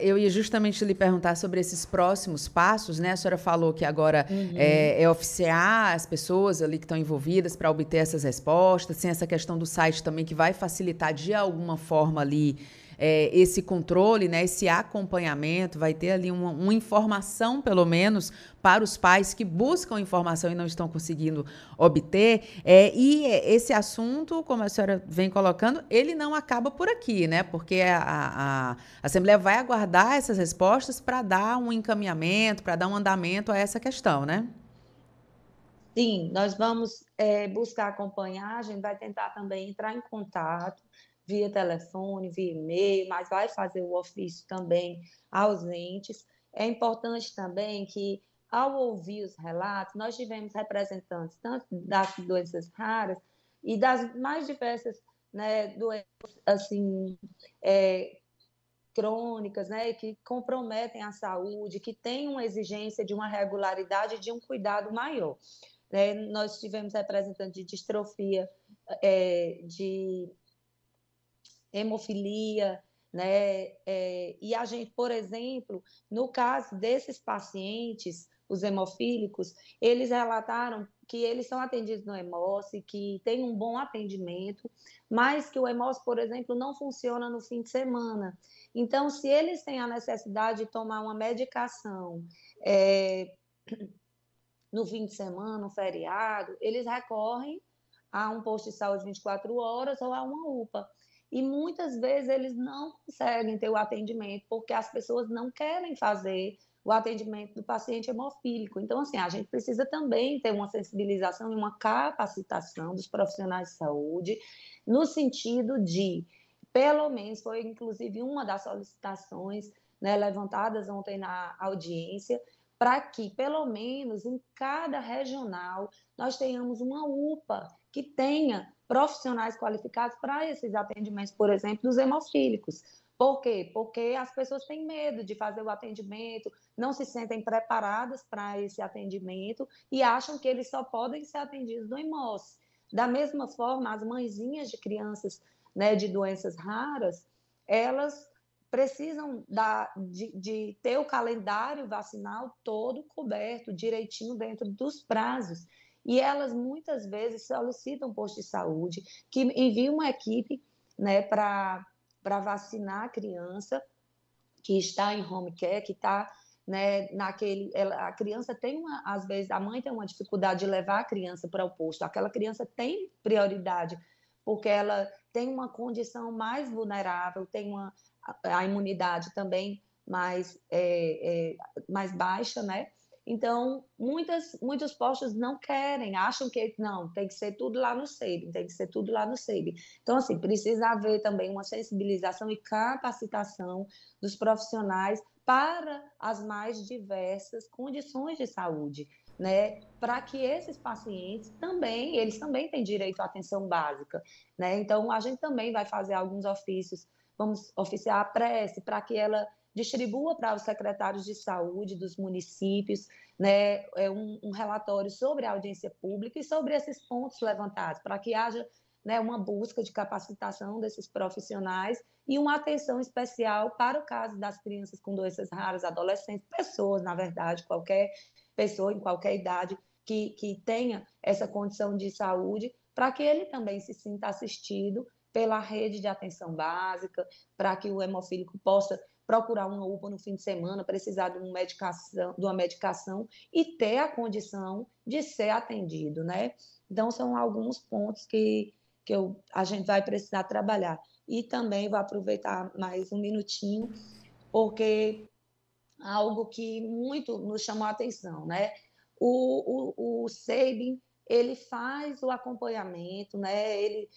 Eu ia justamente lhe perguntar sobre esses próximos passos, né? A senhora falou que agora uhum. é, é, oficiar as pessoas ali que estão envolvidas para obter essas respostas, tem essa questão do site também que vai facilitar de alguma forma ali é, esse controle, né, esse acompanhamento, vai ter ali uma, uma, informação, pelo menos, para os pais que buscam informação e não estão conseguindo obter. É, e esse assunto, como a senhora vem colocando, ele não acaba por aqui, né? Porque a, a, a Assembleia vai aguardar essas respostas para dar um encaminhamento, para dar um andamento a essa questão, né? Sim, nós vamos é, buscar acompanhar, a gente vai tentar também entrar em contato via telefone, via e-mail, mas vai fazer o ofício também ausentes. É importante também que, ao ouvir os relatos, nós tivemos representantes tanto das doenças raras e das mais diversas né, doenças assim, é, crônicas, né, que comprometem a saúde, que têm uma exigência de uma regularidade, de um cuidado maior. Né? Nós tivemos representantes de distrofia, é, de hemofilia, né? É, e a gente, por exemplo, no caso desses pacientes, os hemofílicos, eles relataram que eles são atendidos no Hemos, que tem um bom atendimento, mas que o Hemos, por exemplo, não funciona no fim de semana. Então, se eles têm a necessidade de tomar uma medicação é, no fim de semana, no feriado, eles recorrem a um posto de saúde 24 horas ou a uma UPA. E muitas vezes eles não conseguem ter o atendimento porque as pessoas não querem fazer o atendimento do paciente hemofílico. Então, assim, a gente precisa também ter uma sensibilização e uma capacitação dos profissionais de saúde, no sentido de, pelo menos, foi inclusive uma das solicitações né, levantadas ontem na audiência, para que, pelo menos, em cada regional, nós tenhamos uma UPA que tenha profissionais qualificados para esses atendimentos, por exemplo, dos hemofílicos. Por quê? Porque as pessoas têm medo de fazer o atendimento, não se sentem preparadas para esse atendimento e acham que eles só podem ser atendidos no HEMOS. Da mesma forma, as mãezinhas de crianças né, de doenças raras, elas precisam da, de, de ter o calendário vacinal todo coberto, direitinho dentro dos prazos. E elas muitas vezes solicitam posto de saúde que envia uma equipe né, para vacinar a criança que está em home care, que está né, naquele, ela, a criança tem uma, às vezes a mãe tem uma dificuldade de levar a criança para o posto, aquela criança tem prioridade porque ela tem uma condição mais vulnerável, tem uma a, imunidade também mais é, é, mais baixa, né? Então, muitas, muitos postos não querem, acham que não, tem que ser tudo lá no SEIB, tem que ser tudo lá no SEIB. Então, assim, precisa haver também uma sensibilização e capacitação dos profissionais para as mais diversas condições de saúde, né? Para que esses pacientes também, eles também têm direito à atenção básica, né? Então, a gente também vai fazer alguns ofícios, vamos oficiar a prece para que ela distribua para os secretários de saúde dos municípios né, é um, um relatório sobre a audiência pública e sobre esses pontos levantados, para que haja né, uma busca de capacitação desses profissionais e uma atenção especial para o caso das crianças com doenças raras, adolescentes, pessoas, na verdade, qualquer pessoa em qualquer idade que, que tenha essa condição de saúde, para que ele também se sinta assistido pela rede de atenção básica, para que o hemofílico possa procurar uma UPA no fim de semana, precisar de uma medicação, de uma medicação e ter a condição de ser atendido, né? Então, são alguns pontos que, que eu, a gente vai precisar trabalhar. E também vou aproveitar mais um minutinho, porque algo que muito nos chamou a atenção, né? o, o, o Sabin, ele faz o acompanhamento, né? Ele,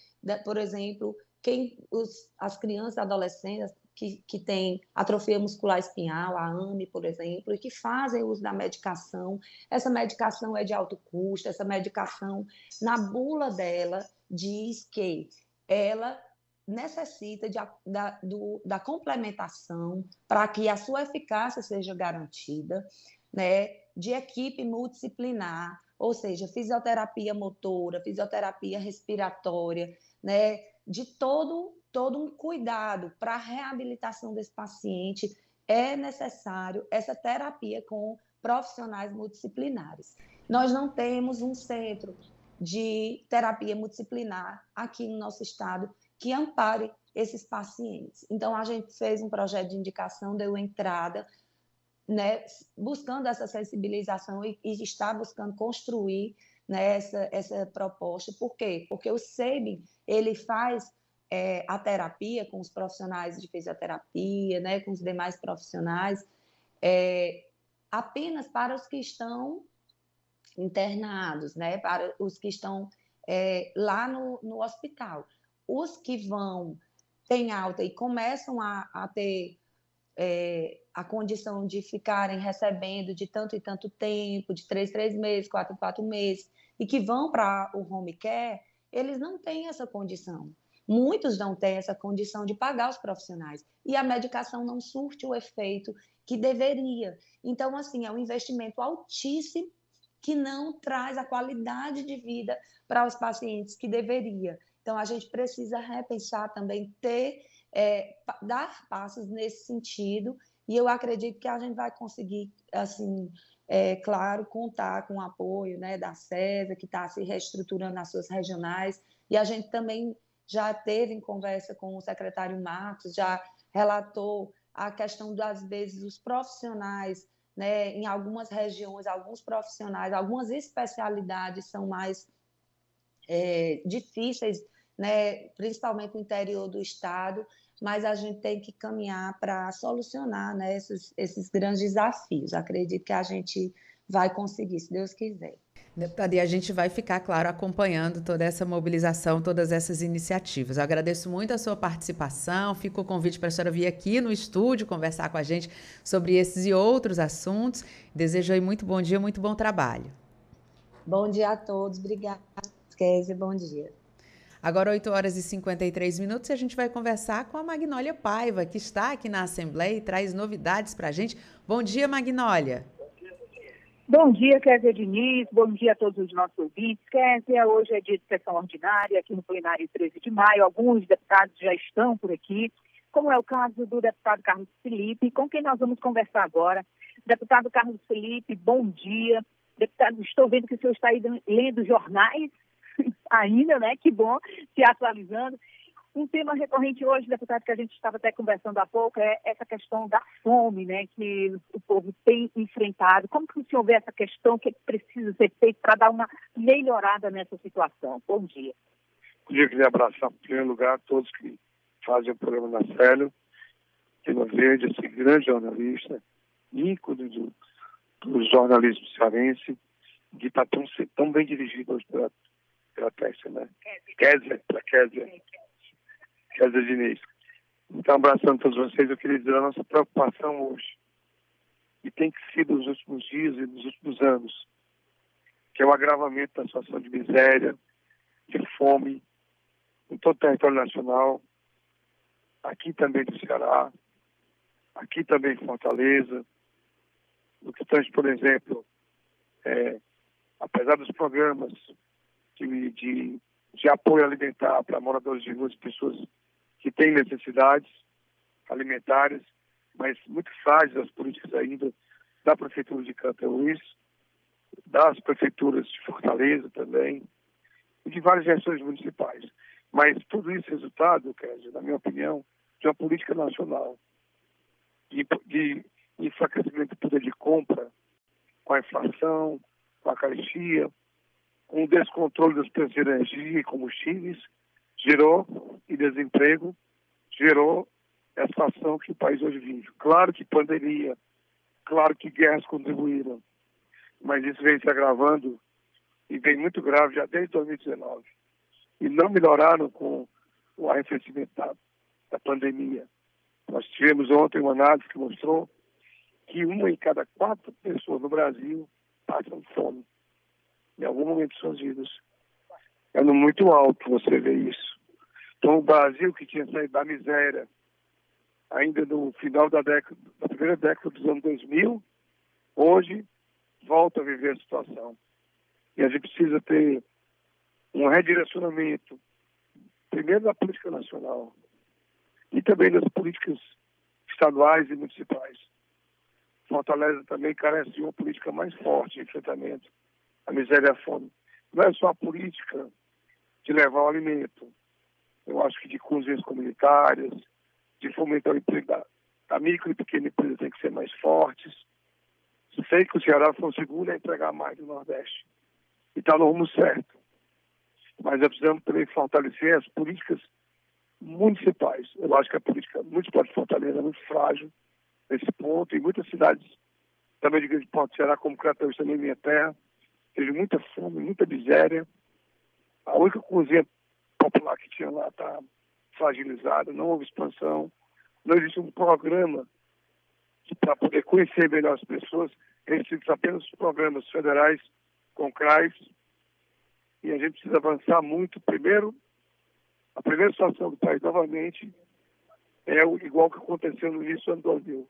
por exemplo, quem os, as crianças e adolescentes que, que têm atrofia muscular espinhal, a AME, por exemplo, e que fazem uso da medicação. Essa medicação é de alto custo, essa medicação, na bula dela, diz que ela necessita de, da, do, da complementação para que a sua eficácia seja garantida, né, de equipe multidisciplinar, ou seja, fisioterapia motora, fisioterapia respiratória, né, de todo todo um cuidado para a reabilitação desse paciente, é necessário essa terapia com profissionais multidisciplinares. Nós não temos um centro de terapia multidisciplinar aqui no nosso estado que ampare esses pacientes. Então, a gente fez um projeto de indicação, deu entrada, né, buscando essa sensibilização e, e está buscando construir né, essa, essa proposta. Por quê? Porque o SEBIN, ele faz é, a terapia com os profissionais de fisioterapia, né, com os demais profissionais, é, apenas para os que estão internados, né, para os que estão é, lá no, no hospital. Os que vão, têm alta e começam a, a ter é, a condição de ficarem recebendo de tanto e tanto tempo, de três, três meses, quatro, quatro meses, e que vão para o home care, eles não têm essa condição. Muitos não têm essa condição de pagar os profissionais e a medicação não surte o efeito que deveria. Então, assim, é um investimento altíssimo que não traz a qualidade de vida para os pacientes que deveria. Então, a gente precisa repensar também, ter, é, dar passos nesse sentido, e eu acredito que a gente vai conseguir, assim, é, claro, contar com o apoio né, da CESA, que está se reestruturando nas suas regionais, e a gente também já teve em conversa com o secretário Marcos, já relatou a questão das vezes os profissionais, né, em algumas regiões, alguns profissionais, algumas especialidades são mais é, difíceis, né, principalmente no interior do estado, mas a gente tem que caminhar para solucionar né, esses, esses grandes desafios. Acredito que a gente vai conseguir, se Deus quiser. Deputada, e a gente vai ficar, claro, acompanhando toda essa mobilização, todas essas iniciativas. Eu agradeço muito a sua participação, fica o convite para a senhora vir aqui no estúdio conversar com a gente sobre esses e outros assuntos. Desejo aí muito bom dia, muito bom trabalho. Bom dia a todos, obrigada, Kézia, bom dia. Agora, 8 horas e 53 minutos, e a gente vai conversar com a Magnólia Paiva, que está aqui na Assembleia e traz novidades para a gente. Bom dia, Magnólia. Bom dia, Kézia Diniz, bom dia a todos os nossos ouvintes. Kézia, hoje é dia de sessão ordinária aqui no plenário 13 de maio. Alguns deputados já estão por aqui, como é o caso do deputado Carlos Felipe, com quem nós vamos conversar agora. Deputado Carlos Felipe, bom dia. Deputado, estou vendo que o senhor está aí lendo jornais ainda, né? Que bom, se atualizando. Um tema recorrente hoje, deputado, que a gente estava até conversando há pouco, é essa questão da fome, né, que o povo tem enfrentado. Como que o senhor vê essa questão, o que, é precisa ser feito para dar uma melhorada nessa situação? Bom dia. Bom dia, queria abraçar, em primeiro lugar, todos que fazem o programa na Célio, Tina Verde, esse grande jornalista, ícone do, do jornalismo cearense, que está tão, tão bem dirigido pela, Tessa, né? Kézia, pela Kézia. César Diniz. Então, abraçando todos vocês, eu queria dizer a nossa preocupação hoje, e tem que ser nos últimos dias e nos últimos anos, que é o agravamento da situação de miséria, de fome, em todo o território nacional, aqui também no Ceará, aqui também em Fortaleza, no que tange, por exemplo, é, apesar dos programas de, de, de apoio alimentar para moradores de ruas e pessoas que têm necessidades alimentares, mas muito frágeis as políticas ainda da Prefeitura de Luís, das prefeituras de Fortaleza também, e de várias gestões municipais. Mas tudo isso é resultado, Kézia, na minha opinião, de uma política nacional de, de enfraquecimento do poder de compra, com a inflação, com a carestia, o descontrole dos preços de energia e combustíveis, gerou e desemprego, gerou a situação que o país hoje vive. Claro que pandemia, claro que guerras contribuíram, mas isso vem se agravando e vem muito grave já desde 2019. E não melhoraram com o arrefecimento da, da pandemia. Nós tivemos ontem uma análise que mostrou que uma em cada quatro pessoas no Brasil passam fome em algum momento de suas vidas. É no muito alto você vê isso. Então o Brasil que tinha saído da miséria ainda no final da década, da primeira década dos anos 2000, hoje volta a viver a situação. E a gente precisa ter um redirecionamento, primeiro da política nacional e também das políticas estaduais e municipais. Fortaleza também carece de uma política mais forte de enfrentamento à miséria e à fome. Não é só a política de levar o alimento. Eu acho que de cozinhas comunitárias, de fomentar o emprego da, da micro e pequena empresa tem que ser mais fortes. Sei que o Ceará foi o segundo a entregar mais do Nordeste. E está no rumo certo. Mas nós precisamos também fortalecer as políticas municipais. Eu acho que a política municipal de Fortaleza é muito frágil nesse ponto. Em muitas cidades, também de grande porte do Ceará, como Crateus, também minha terra, teve muita fome, muita miséria. A única cozinha popular que tinha lá está fragilizada, não houve expansão, não existe um programa para poder conhecer melhor as pessoas, restritos apenas os programas federais com CRAIS, e a gente precisa avançar muito. Primeiro, a primeira situação do país novamente é igual que aconteceu no início do ano 2000,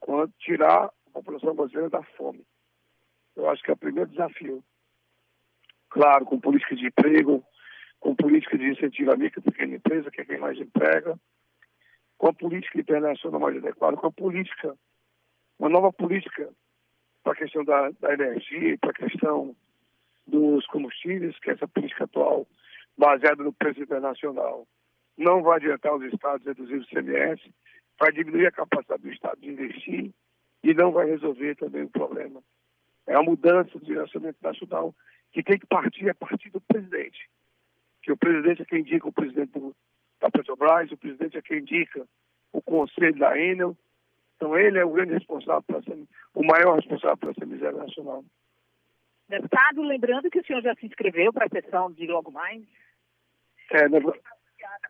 quando tirar a população brasileira da fome. Eu acho que é o primeiro desafio. Claro, com política de emprego, com política de incentivo à micro e pequena empresa, que é quem mais emprega, com a política internacional mais adequada, com a política, uma nova política para a questão da, da energia, para a questão dos combustíveis, que é essa política atual, baseada no preço internacional, não vai adiantar os estados reduzir o CMS, vai diminuir a capacidade do estado de investir e não vai resolver também o problema. É a mudança do direcionamento nacional que tem que partir a partir do presidente. Que o presidente é quem indica o presidente da Petrobras, o presidente é quem indica o conselho da Enel. Então ele é o grande responsável, essa, o maior responsável por essa miséria nacional. Deputado, lembrando que o senhor já se inscreveu para a sessão de logo mais. É, nós,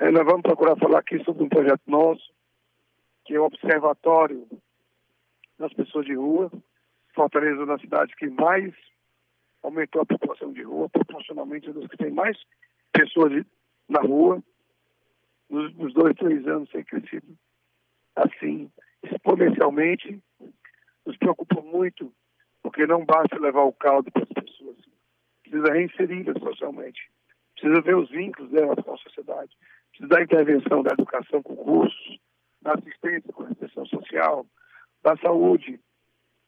é, nós vamos procurar falar aqui sobre um projeto nosso, que é o Observatório das Pessoas de Rua. Fortaleza é uma das cidades que mais aumentou a população de rua, proporcionalmente das que tem mais pessoas na rua. Nos, nos dois, três anos tem crescido assim, exponencialmente. Nos preocupa muito porque não basta levar o caldo para as pessoas, precisa reinseri-las socialmente, precisa ver os vínculos delas com a sociedade, precisa da intervenção da educação com cursos, da assistência com a assistência social, da saúde,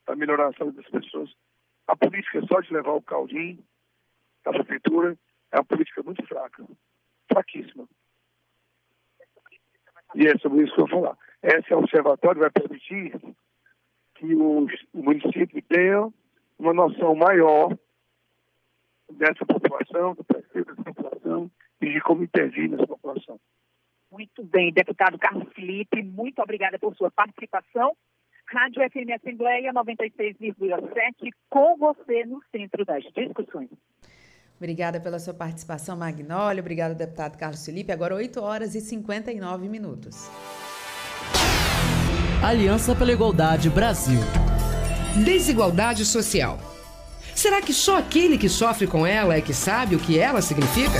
da melhoração das pessoas. A política só de levar o caldinho da prefeitura é uma política muito fraca, fraquíssima. E é sobre isso que eu vou falar. Esse observatório vai permitir que os, o município tenha uma noção maior dessa população, do perfil dessa população e de como intervir nessa população. Muito bem, deputado Carlos Felipe, muito obrigada por sua participação. Rádio FM Assembleia 96,7, com você no centro das discussões. Obrigada pela sua participação, Magnólio. Obrigada, deputado Carlos Felipe. Agora 8 horas e 59 minutos. Aliança pela Igualdade Brasil. Desigualdade social. Será que só aquele que sofre com ela é que sabe o que ela significa?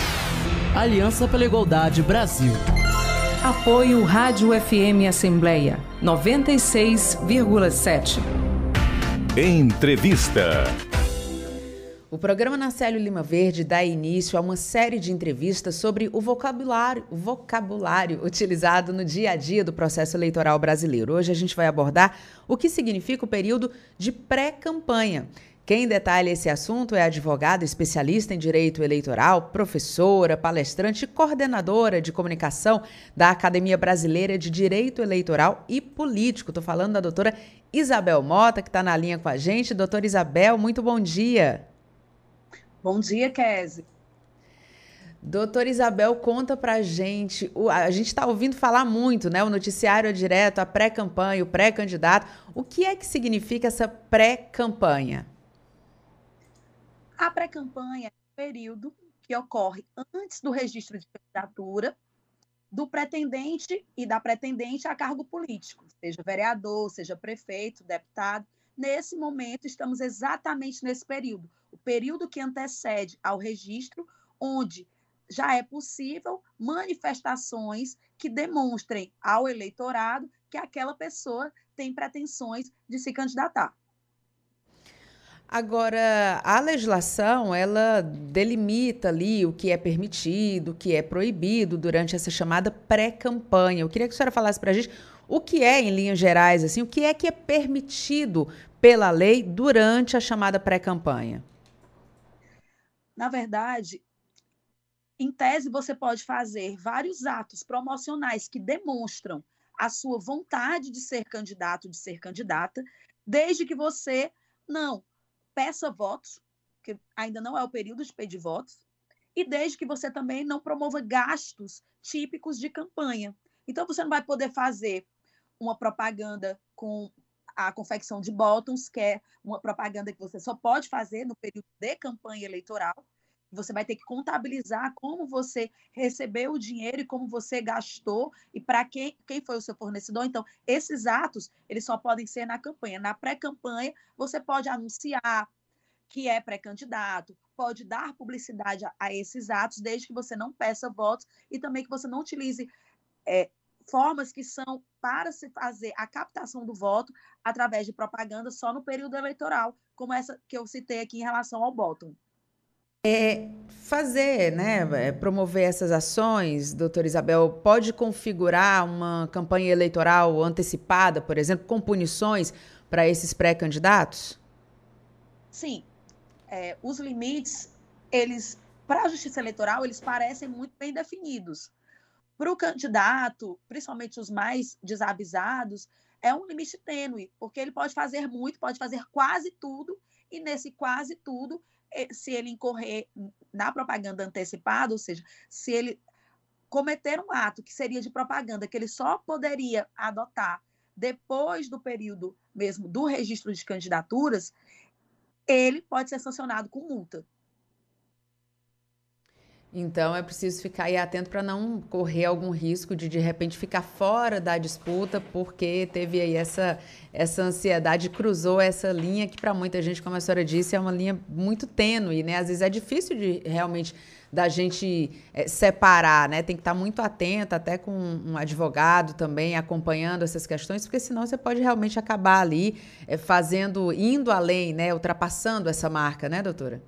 Aliança pela Igualdade Brasil. Apoio Rádio FM Assembleia 96,7. Entrevista. O programa Nacélio Lima Verde dá início a uma série de entrevistas sobre o vocabulário, o vocabulário utilizado no dia a dia do processo eleitoral brasileiro. Hoje a gente vai abordar o que significa o período de pré-campanha. Quem detalha esse assunto é advogada especialista em direito eleitoral, professora, palestrante e coordenadora de comunicação da Academia Brasileira de Direito Eleitoral e Político. Estou falando da doutora Isabel Mota, que está na linha com a gente. Doutora Isabel, muito bom dia. Bom dia, Kézia. Doutora Isabel, conta pra gente. A gente está ouvindo falar muito, né? O noticiário é direto, a pré-campanha, o pré-candidato. O que é que significa essa pré-campanha? A pré-campanha é um período que ocorre antes do registro de candidatura do pretendente e da pretendente a cargo político, seja vereador, seja prefeito, deputado. Nesse momento, estamos exatamente nesse período, o período que antecede ao registro, onde já é possível manifestações que demonstrem ao eleitorado que aquela pessoa tem pretensões de se candidatar. Agora, a legislação, ela delimita ali o que é permitido, o que é proibido durante essa chamada pré-campanha. Eu queria que a senhora falasse para a gente o que é, em linhas gerais, assim, o que é que é permitido pela lei durante a chamada pré-campanha. Na verdade, em tese, você pode fazer vários atos promocionais que demonstram a sua vontade de ser candidato, de ser candidata, desde que você não peça votos, que ainda não é o período de pedir votos, e desde que você também não promova gastos típicos de campanha. Então, você não vai poder fazer uma propaganda com a confecção de bottoms, que é uma propaganda que você só pode fazer no período de campanha eleitoral. Você vai ter que contabilizar como você recebeu o dinheiro e como você gastou e para quem, quem foi o seu fornecedor. Então, esses atos, eles só podem ser na campanha. Na pré-campanha, você pode anunciar que é pré-candidato, pode dar publicidade a, a, esses atos, desde que você não peça votos e também que você não utilize é, formas que são para se fazer a captação do voto através de propaganda só no período eleitoral, como essa que eu citei aqui em relação ao bottom. É, fazer, né, é, promover essas ações, doutora Isabel, pode configurar uma campanha eleitoral antecipada, por exemplo, com punições para esses pré-candidatos? Sim. É, os limites, eles, para a justiça eleitoral, eles parecem muito bem definidos. Para o candidato, principalmente os mais desavisados, é um limite tênue, porque ele pode fazer muito, pode fazer quase tudo, e nesse quase tudo se ele incorrer na propaganda antecipada, ou seja, se ele cometer um ato que seria de propaganda, que ele só poderia adotar depois do período mesmo do registro de candidaturas, ele pode ser sancionado com multa. Então é preciso ficar aí atento para não correr algum risco de de repente ficar fora da disputa, porque teve aí essa, essa ansiedade, cruzou essa linha que para muita gente, como a senhora disse, é uma linha muito tênue, né? Às vezes é difícil de realmente da gente é, separar, né? Tem que estar muito atento, até com um advogado também acompanhando essas questões, porque senão você pode realmente acabar ali é, fazendo, indo além, né? Ultrapassando essa marca, né, doutora?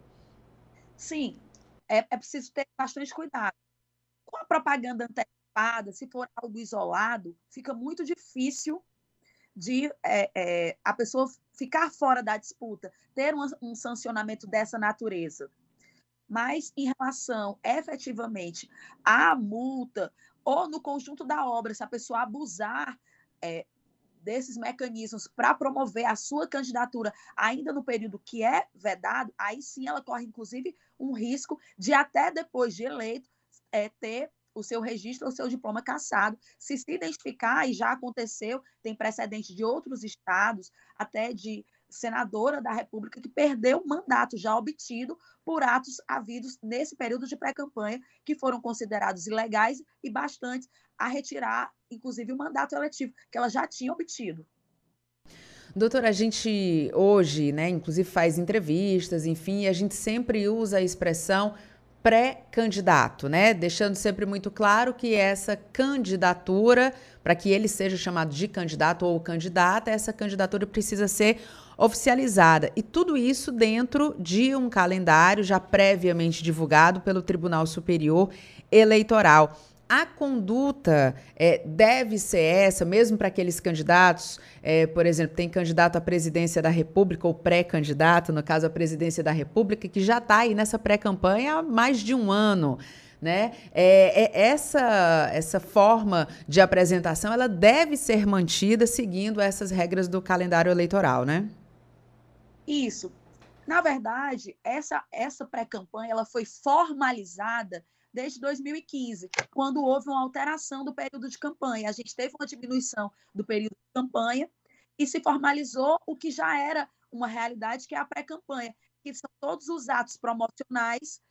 Sim, é, é preciso ter bastante cuidado. Com a propaganda antecipada, se for algo isolado, fica muito difícil de é, é, a pessoa ficar fora da disputa, ter um, um, sancionamento dessa natureza. Mas em relação efetivamente à multa ou no conjunto da obra, se a pessoa abusar é, desses mecanismos para promover a sua candidatura ainda no período que é vedado, aí sim ela corre, inclusive, um risco de até depois de eleito é, ter o seu registro ou seu diploma cassado. Se se identificar, e já aconteceu, tem precedente de outros estados, até de senadora da República que perdeu o mandato já obtido por atos havidos nesse período de pré-campanha, que foram considerados ilegais e bastantes a retirar, inclusive, o mandato eletivo que ela já tinha obtido. Doutora, a gente hoje, né, inclusive faz entrevistas, enfim, e a gente sempre usa a expressão pré-candidato, né? Deixando sempre muito claro que essa candidatura, para que ele seja chamado de candidato ou candidata, essa candidatura precisa ser oficializada. E tudo isso dentro de um calendário já previamente divulgado pelo Tribunal Superior Eleitoral. A conduta é, deve ser essa, mesmo para aqueles candidatos, é, por exemplo, tem candidato à presidência da República ou pré-candidato, no caso a presidência da República, que já está aí nessa pré-campanha há mais de um ano. Né? É, é, essa, essa forma de apresentação ela deve ser mantida seguindo essas regras do calendário eleitoral, né? Isso. Na verdade, essa, essa pré-campanha ela foi formalizada desde 2015, quando houve uma alteração do período de campanha. A gente teve uma diminuição do período de campanha e se formalizou o que já era uma realidade, que é a pré-campanha, que são todos os atos promocionais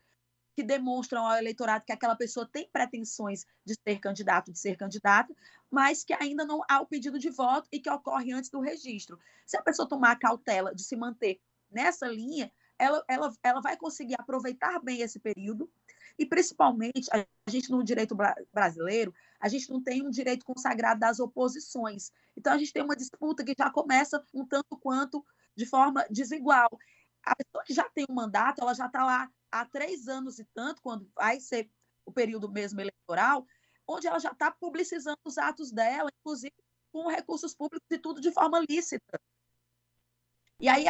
que demonstram ao eleitorado que aquela pessoa tem pretensões de ser candidato, de ser candidata, mas que ainda não há o pedido de voto e que ocorre antes do registro. Se a pessoa tomar a cautela de se manter nessa linha, ela, ela, ela vai conseguir aproveitar bem esse período e, principalmente, a gente no direito brasileiro, a gente não tem um direito consagrado das oposições. Então, a gente tem uma disputa que já começa um tanto quanto de forma desigual. A pessoa que já tem um mandato, ela já está lá há três anos e tanto, quando vai ser o período mesmo eleitoral, onde ela já está publicizando os atos dela, inclusive com recursos públicos e tudo de forma lícita. E aí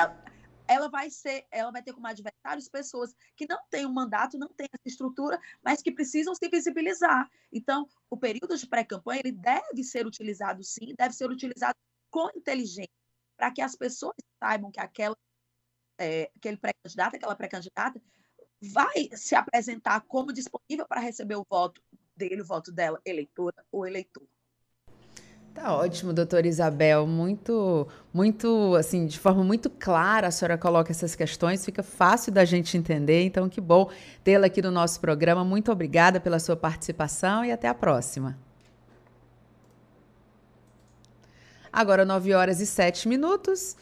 ela vai ser, ela vai ter como adversários pessoas que não têm um mandato, não têm essa estrutura, mas que precisam se visibilizar. Então, o período de pré-campanha ele deve ser utilizado sim, deve ser utilizado com inteligência, para que as pessoas saibam que aquela, é, aquele pré-candidato, aquela pré-candidata, vai se apresentar como disponível para receber o voto dele, o voto dela, eleitora ou eleitor. Tá ótimo, doutora Isabel. Muito, muito, assim, de forma muito clara a senhora coloca essas questões, fica fácil da gente entender. Então, que bom tê-la aqui no nosso programa. Muito obrigada pela sua participação e até a próxima. Agora, 9 horas e 7 minutos.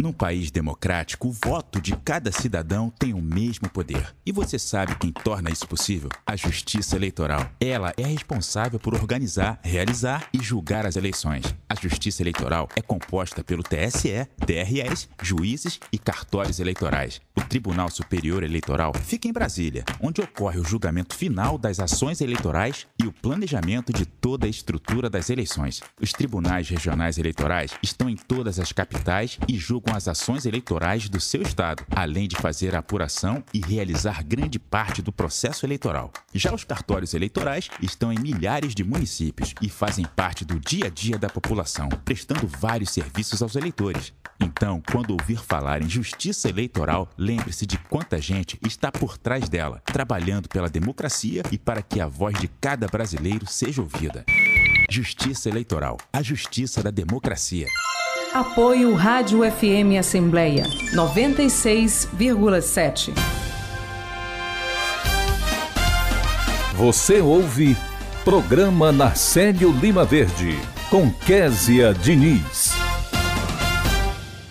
Num país democrático, o voto de cada cidadão tem o mesmo poder. E você sabe quem torna isso possível? A Justiça Eleitoral. Ela é responsável por organizar, realizar e julgar as eleições. A Justiça Eleitoral é composta pelo TSE, TREs, juízes e cartórios eleitorais. O Tribunal Superior Eleitoral fica em Brasília, onde ocorre o julgamento final das ações eleitorais e o planejamento de toda a estrutura das eleições. Os tribunais regionais eleitorais estão em todas as capitais e julgam com as ações eleitorais do seu estado, além de fazer a apuração e realizar grande parte do processo eleitoral. Já os cartórios eleitorais estão em milhares de municípios e fazem parte do dia a dia da população, prestando vários serviços aos eleitores. Então, quando ouvir falar em justiça eleitoral, lembre-se de quanta gente está por trás dela, trabalhando pela democracia e para que a voz de cada brasileiro seja ouvida. Justiça Eleitoral, a justiça da democracia. Apoio Rádio FM Assembleia 96,7. Você ouve Programa Narcélio Lima Verde com Késia Diniz.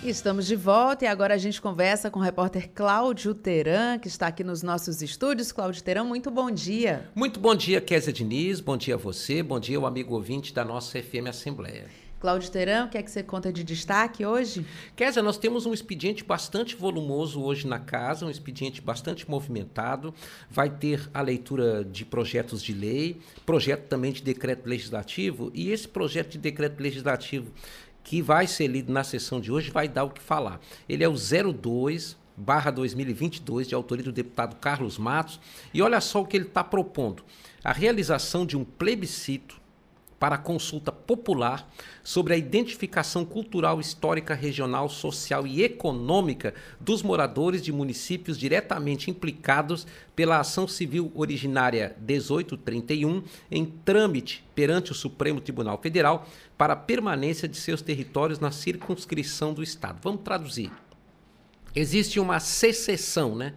Estamos de volta e agora a gente conversa com o repórter Cláudio Teran, que está aqui nos nossos estúdios. Cláudio Teran, muito bom dia. Muito bom dia, Késia Diniz. Bom dia a você. Bom dia, o amigo ouvinte da nossa FM Assembleia. Cláudio Teran, o que é que você conta de destaque hoje? Kézia, nós temos um expediente bastante volumoso hoje na casa, um expediente bastante movimentado. Vai ter a leitura de projetos de lei, projeto também de decreto legislativo, e esse projeto de decreto legislativo que vai ser lido na sessão de hoje vai dar o que falar. Ele é o 02 barra 2022, de autoria do deputado Carlos Matos, e olha só o que ele está propondo. A realização de um plebiscito para a consulta popular sobre a identificação cultural, histórica, regional, social e econômica dos moradores de municípios diretamente implicados pela ação civil originária 1831 em trâmite perante o Supremo Tribunal Federal para a permanência de seus territórios na circunscrição do Estado. Vamos traduzir. Existe uma secessão, né?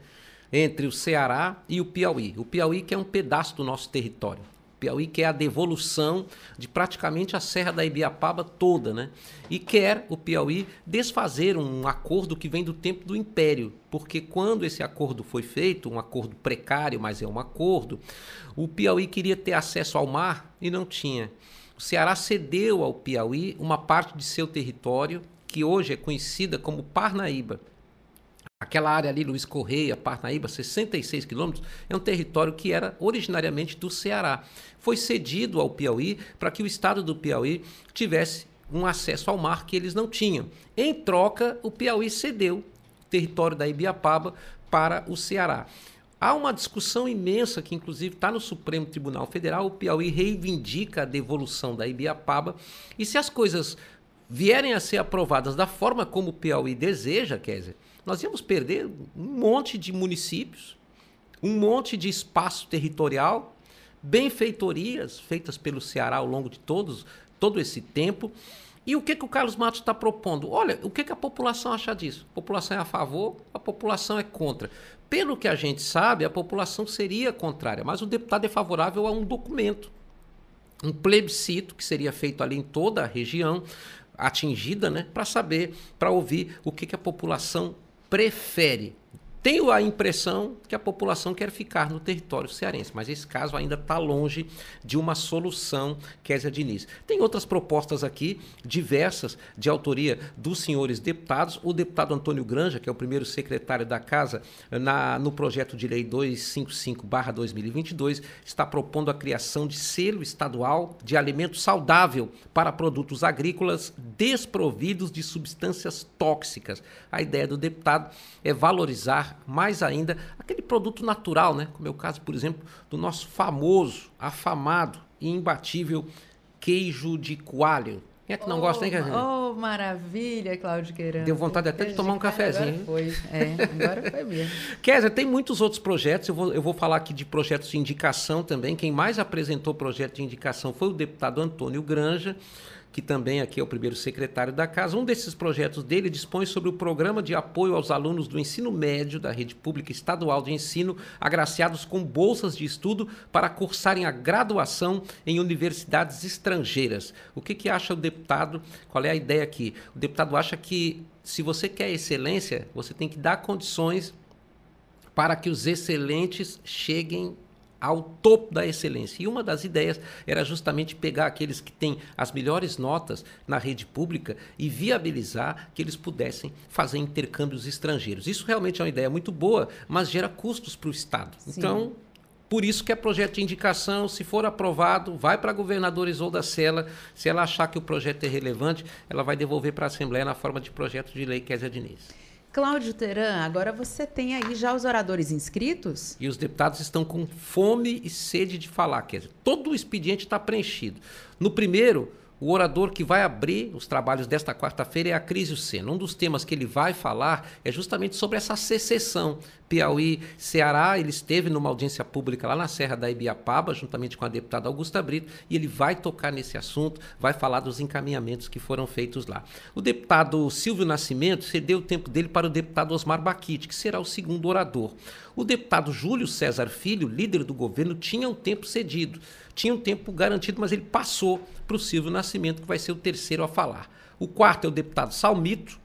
Entre o Ceará e o Piauí. O Piauí que é um pedaço do nosso território. Piauí quer a devolução de praticamente a Serra da Ibiapaba toda, né? E quer o Piauí desfazer um acordo que vem do tempo do Império, porque quando esse acordo foi feito, um acordo precário, mas é um acordo, o Piauí queria ter acesso ao mar e não tinha. O Ceará cedeu ao Piauí uma parte de seu território que hoje é conhecida como Parnaíba. Aquela área ali, Luiz Correia, Parnaíba, 66 quilômetros, é um território que era originariamente do Ceará. Foi cedido ao Piauí para que o estado do Piauí tivesse um acesso ao mar que eles não tinham. Em troca, o Piauí cedeu o território da Ibiapaba para o Ceará. Há uma discussão imensa que, inclusive, está no Supremo Tribunal Federal. O Piauí reivindica a devolução da Ibiapaba. E se as coisas vierem a ser aprovadas da forma como o Piauí deseja, quer dizer, nós íamos perder um monte de municípios, um monte de espaço territorial, benfeitorias feitas pelo Ceará ao longo de todos, todo esse tempo. E o que, que o Carlos Matos está propondo? Olha, o que, que a população acha disso? A população é a favor, a população é contra. Pelo que a gente sabe, a população seria contrária, mas o deputado é favorável a um documento, um plebiscito que seria feito ali em toda a região atingida, né, para saber, para ouvir o que, que a população prefere. Tenho a impressão que a população quer ficar no território cearense, mas esse caso ainda está longe de uma solução, Kézia Diniz. Tem outras propostas aqui, diversas, de autoria dos senhores deputados. O deputado Antônio Granja, que é o primeiro secretário da Casa, na, no projeto de lei 255-2022, está propondo a criação de selo estadual de alimento saudável para produtos agrícolas desprovidos de substâncias tóxicas. A ideia do deputado é valorizar mais ainda aquele produto natural, né? Como é o caso, por exemplo, do nosso famoso, afamado e imbatível queijo de coalho. Quem é que não oh, gosta, hein, Carolina? Oh, maravilha, Cláudio Queirão. Deu vontade até de tomar um cafezinho. Agora foi, é, agora foi mesmo. Kézia, tem muitos outros projetos, eu vou, eu vou falar aqui de projetos de indicação também. Quem mais apresentou projeto de indicação foi o deputado Antônio Granja que também aqui é o primeiro secretário da casa. Um desses projetos dele dispõe sobre o programa de apoio aos alunos do ensino médio da rede pública estadual de ensino, agraciados com bolsas de estudo para cursarem a graduação em universidades estrangeiras. O que, que acha o deputado? Qual é a ideia aqui? O deputado acha que se você quer excelência, você tem que dar condições para que os excelentes cheguem ao topo da excelência. E uma das ideias era justamente pegar aqueles que têm as melhores notas na rede pública e viabilizar que eles pudessem fazer intercâmbios estrangeiros. Isso realmente é uma ideia muito boa, mas gera custos para o Estado. Sim. Então, por isso que é projeto de indicação, se for aprovado, vai para a governadora Isolda Sela. Se ela achar que o projeto é relevante, ela vai devolver para a Assembleia na forma de projeto de lei Kézia Diniz. Cláudio Teran, agora você tem aí já os oradores inscritos? E os deputados estão com fome e sede de falar. Quer dizer, todo o expediente está preenchido. No primeiro, o orador que vai abrir os trabalhos desta quarta-feira é a Crisio Sena. Um dos temas que ele vai falar é justamente sobre essa secessão. Piauí, Ceará, ele esteve numa audiência pública lá na Serra da Ibiapaba, juntamente com a deputada Augusta Brito, e ele vai tocar nesse assunto, vai falar dos encaminhamentos que foram feitos lá. O deputado Silvio Nascimento cedeu o tempo dele para o deputado Osmar Baquite, que será o segundo orador. O deputado Júlio César Filho, líder do governo, tinha um tempo cedido tinha um tempo garantido, mas ele passou para o Silvio Nascimento, que vai ser o terceiro a falar. O quarto é o deputado Salmito.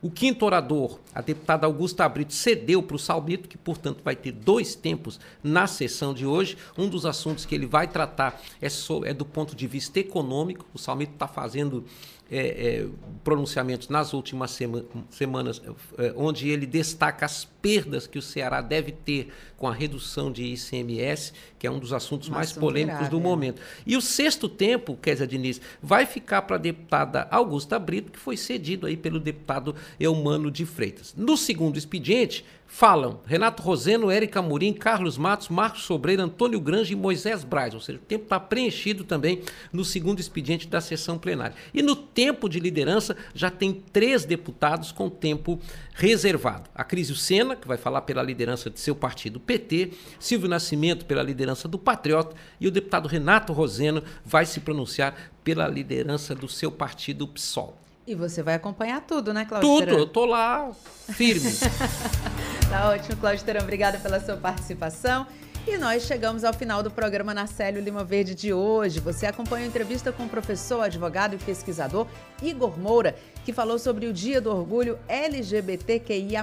O quinto orador, a deputada Augusta Brito, cedeu para o Salmito, que, portanto, vai ter dois tempos na sessão de hoje. Um dos assuntos que ele vai tratar é, é do ponto de vista econômico. O Salmito está fazendo é, é, pronunciamentos nas últimas sema semanas, é, onde ele destaca as perdas que o Ceará deve ter com a redução de ICMS, que é um dos assuntos mais polêmicos grave, do é. momento. E o sexto tempo, Kézia Diniz, vai ficar para a deputada Augusta Brito, que foi cedido aí pelo deputado Eumano de Freitas. No segundo expediente, falam Renato Roseno, Érica Murim, Carlos Matos, Marcos Sobreira, Antônio Grange e Moisés Braz. Ou seja, o tempo está preenchido também no segundo expediente da sessão plenária. E no tempo de liderança já tem três deputados com tempo reservado. A Crisio Sena, que vai falar pela liderança de seu partido PT, Silvio Nascimento pela liderança do Patriota e o deputado Renato Roseno vai se pronunciar pela liderança do seu partido PSOL. E você vai acompanhar tudo, né, Cláudio? Tudo, Teran? eu tô lá firme. tá ótimo, Cláudio Teran. Obrigada pela sua participação. E nós chegamos ao final do programa Narcélio Lima Verde de hoje. Você acompanha a entrevista com o professor, advogado e pesquisador Igor Moura, que falou sobre o Dia do Orgulho LGBTQIA.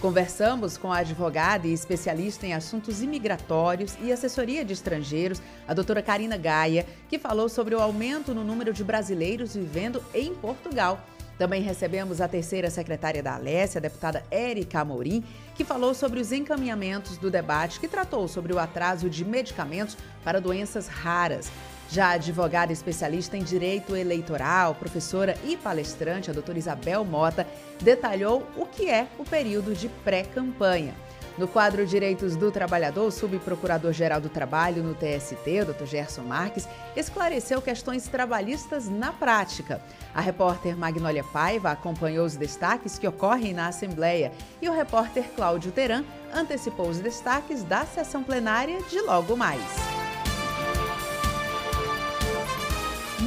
Conversamos com a advogada e especialista em assuntos imigratórios e assessoria de estrangeiros, a doutora Karina Gaia, que falou sobre o aumento no número de brasileiros vivendo em Portugal. Também recebemos a terceira secretária da Alessia, a deputada Érica Amorim, que falou sobre os encaminhamentos do debate que tratou sobre o atraso de medicamentos para doenças raras. Já advogada especialista em direito eleitoral, professora e palestrante, a doutora Isabel Mota, detalhou o que é o período de pré-campanha. No quadro Direitos do Trabalhador, o subprocurador-geral do Trabalho no TST, Dr. Gerson Marques, esclareceu questões trabalhistas na prática. A repórter Magnólia Paiva acompanhou os destaques que ocorrem na Assembleia e o repórter Cláudio Teran antecipou os destaques da sessão plenária de logo mais.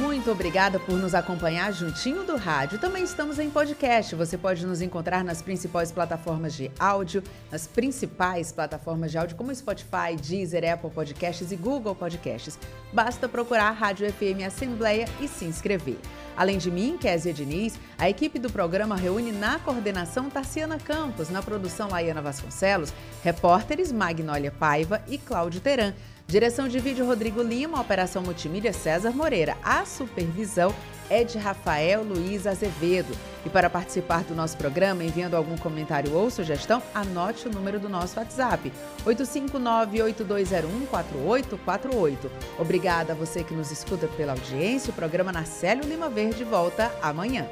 Muito obrigada por nos acompanhar juntinho do rádio. Também estamos em podcast. Você pode nos encontrar nas principais plataformas de áudio, nas principais plataformas de áudio como Spotify, Deezer, Apple Podcasts e Google Podcasts. Basta procurar a Rádio FM Assembleia e se inscrever. Além de mim, Kézia Diniz, a equipe do programa reúne na coordenação Tarciana Campos, na produção Laiana Vasconcelos, repórteres Magnólia Paiva e Cláudio Teran. Direção de vídeo Rodrigo Lima, operação multimídia César Moreira. A supervisão é de Rafael Luiz Azevedo. E para participar do nosso programa, enviando algum comentário ou sugestão, anote o número do nosso WhatsApp: 859-8201-4848. Obrigada a você que nos escuta pela audiência. O programa Narcélio Lima Verde volta amanhã.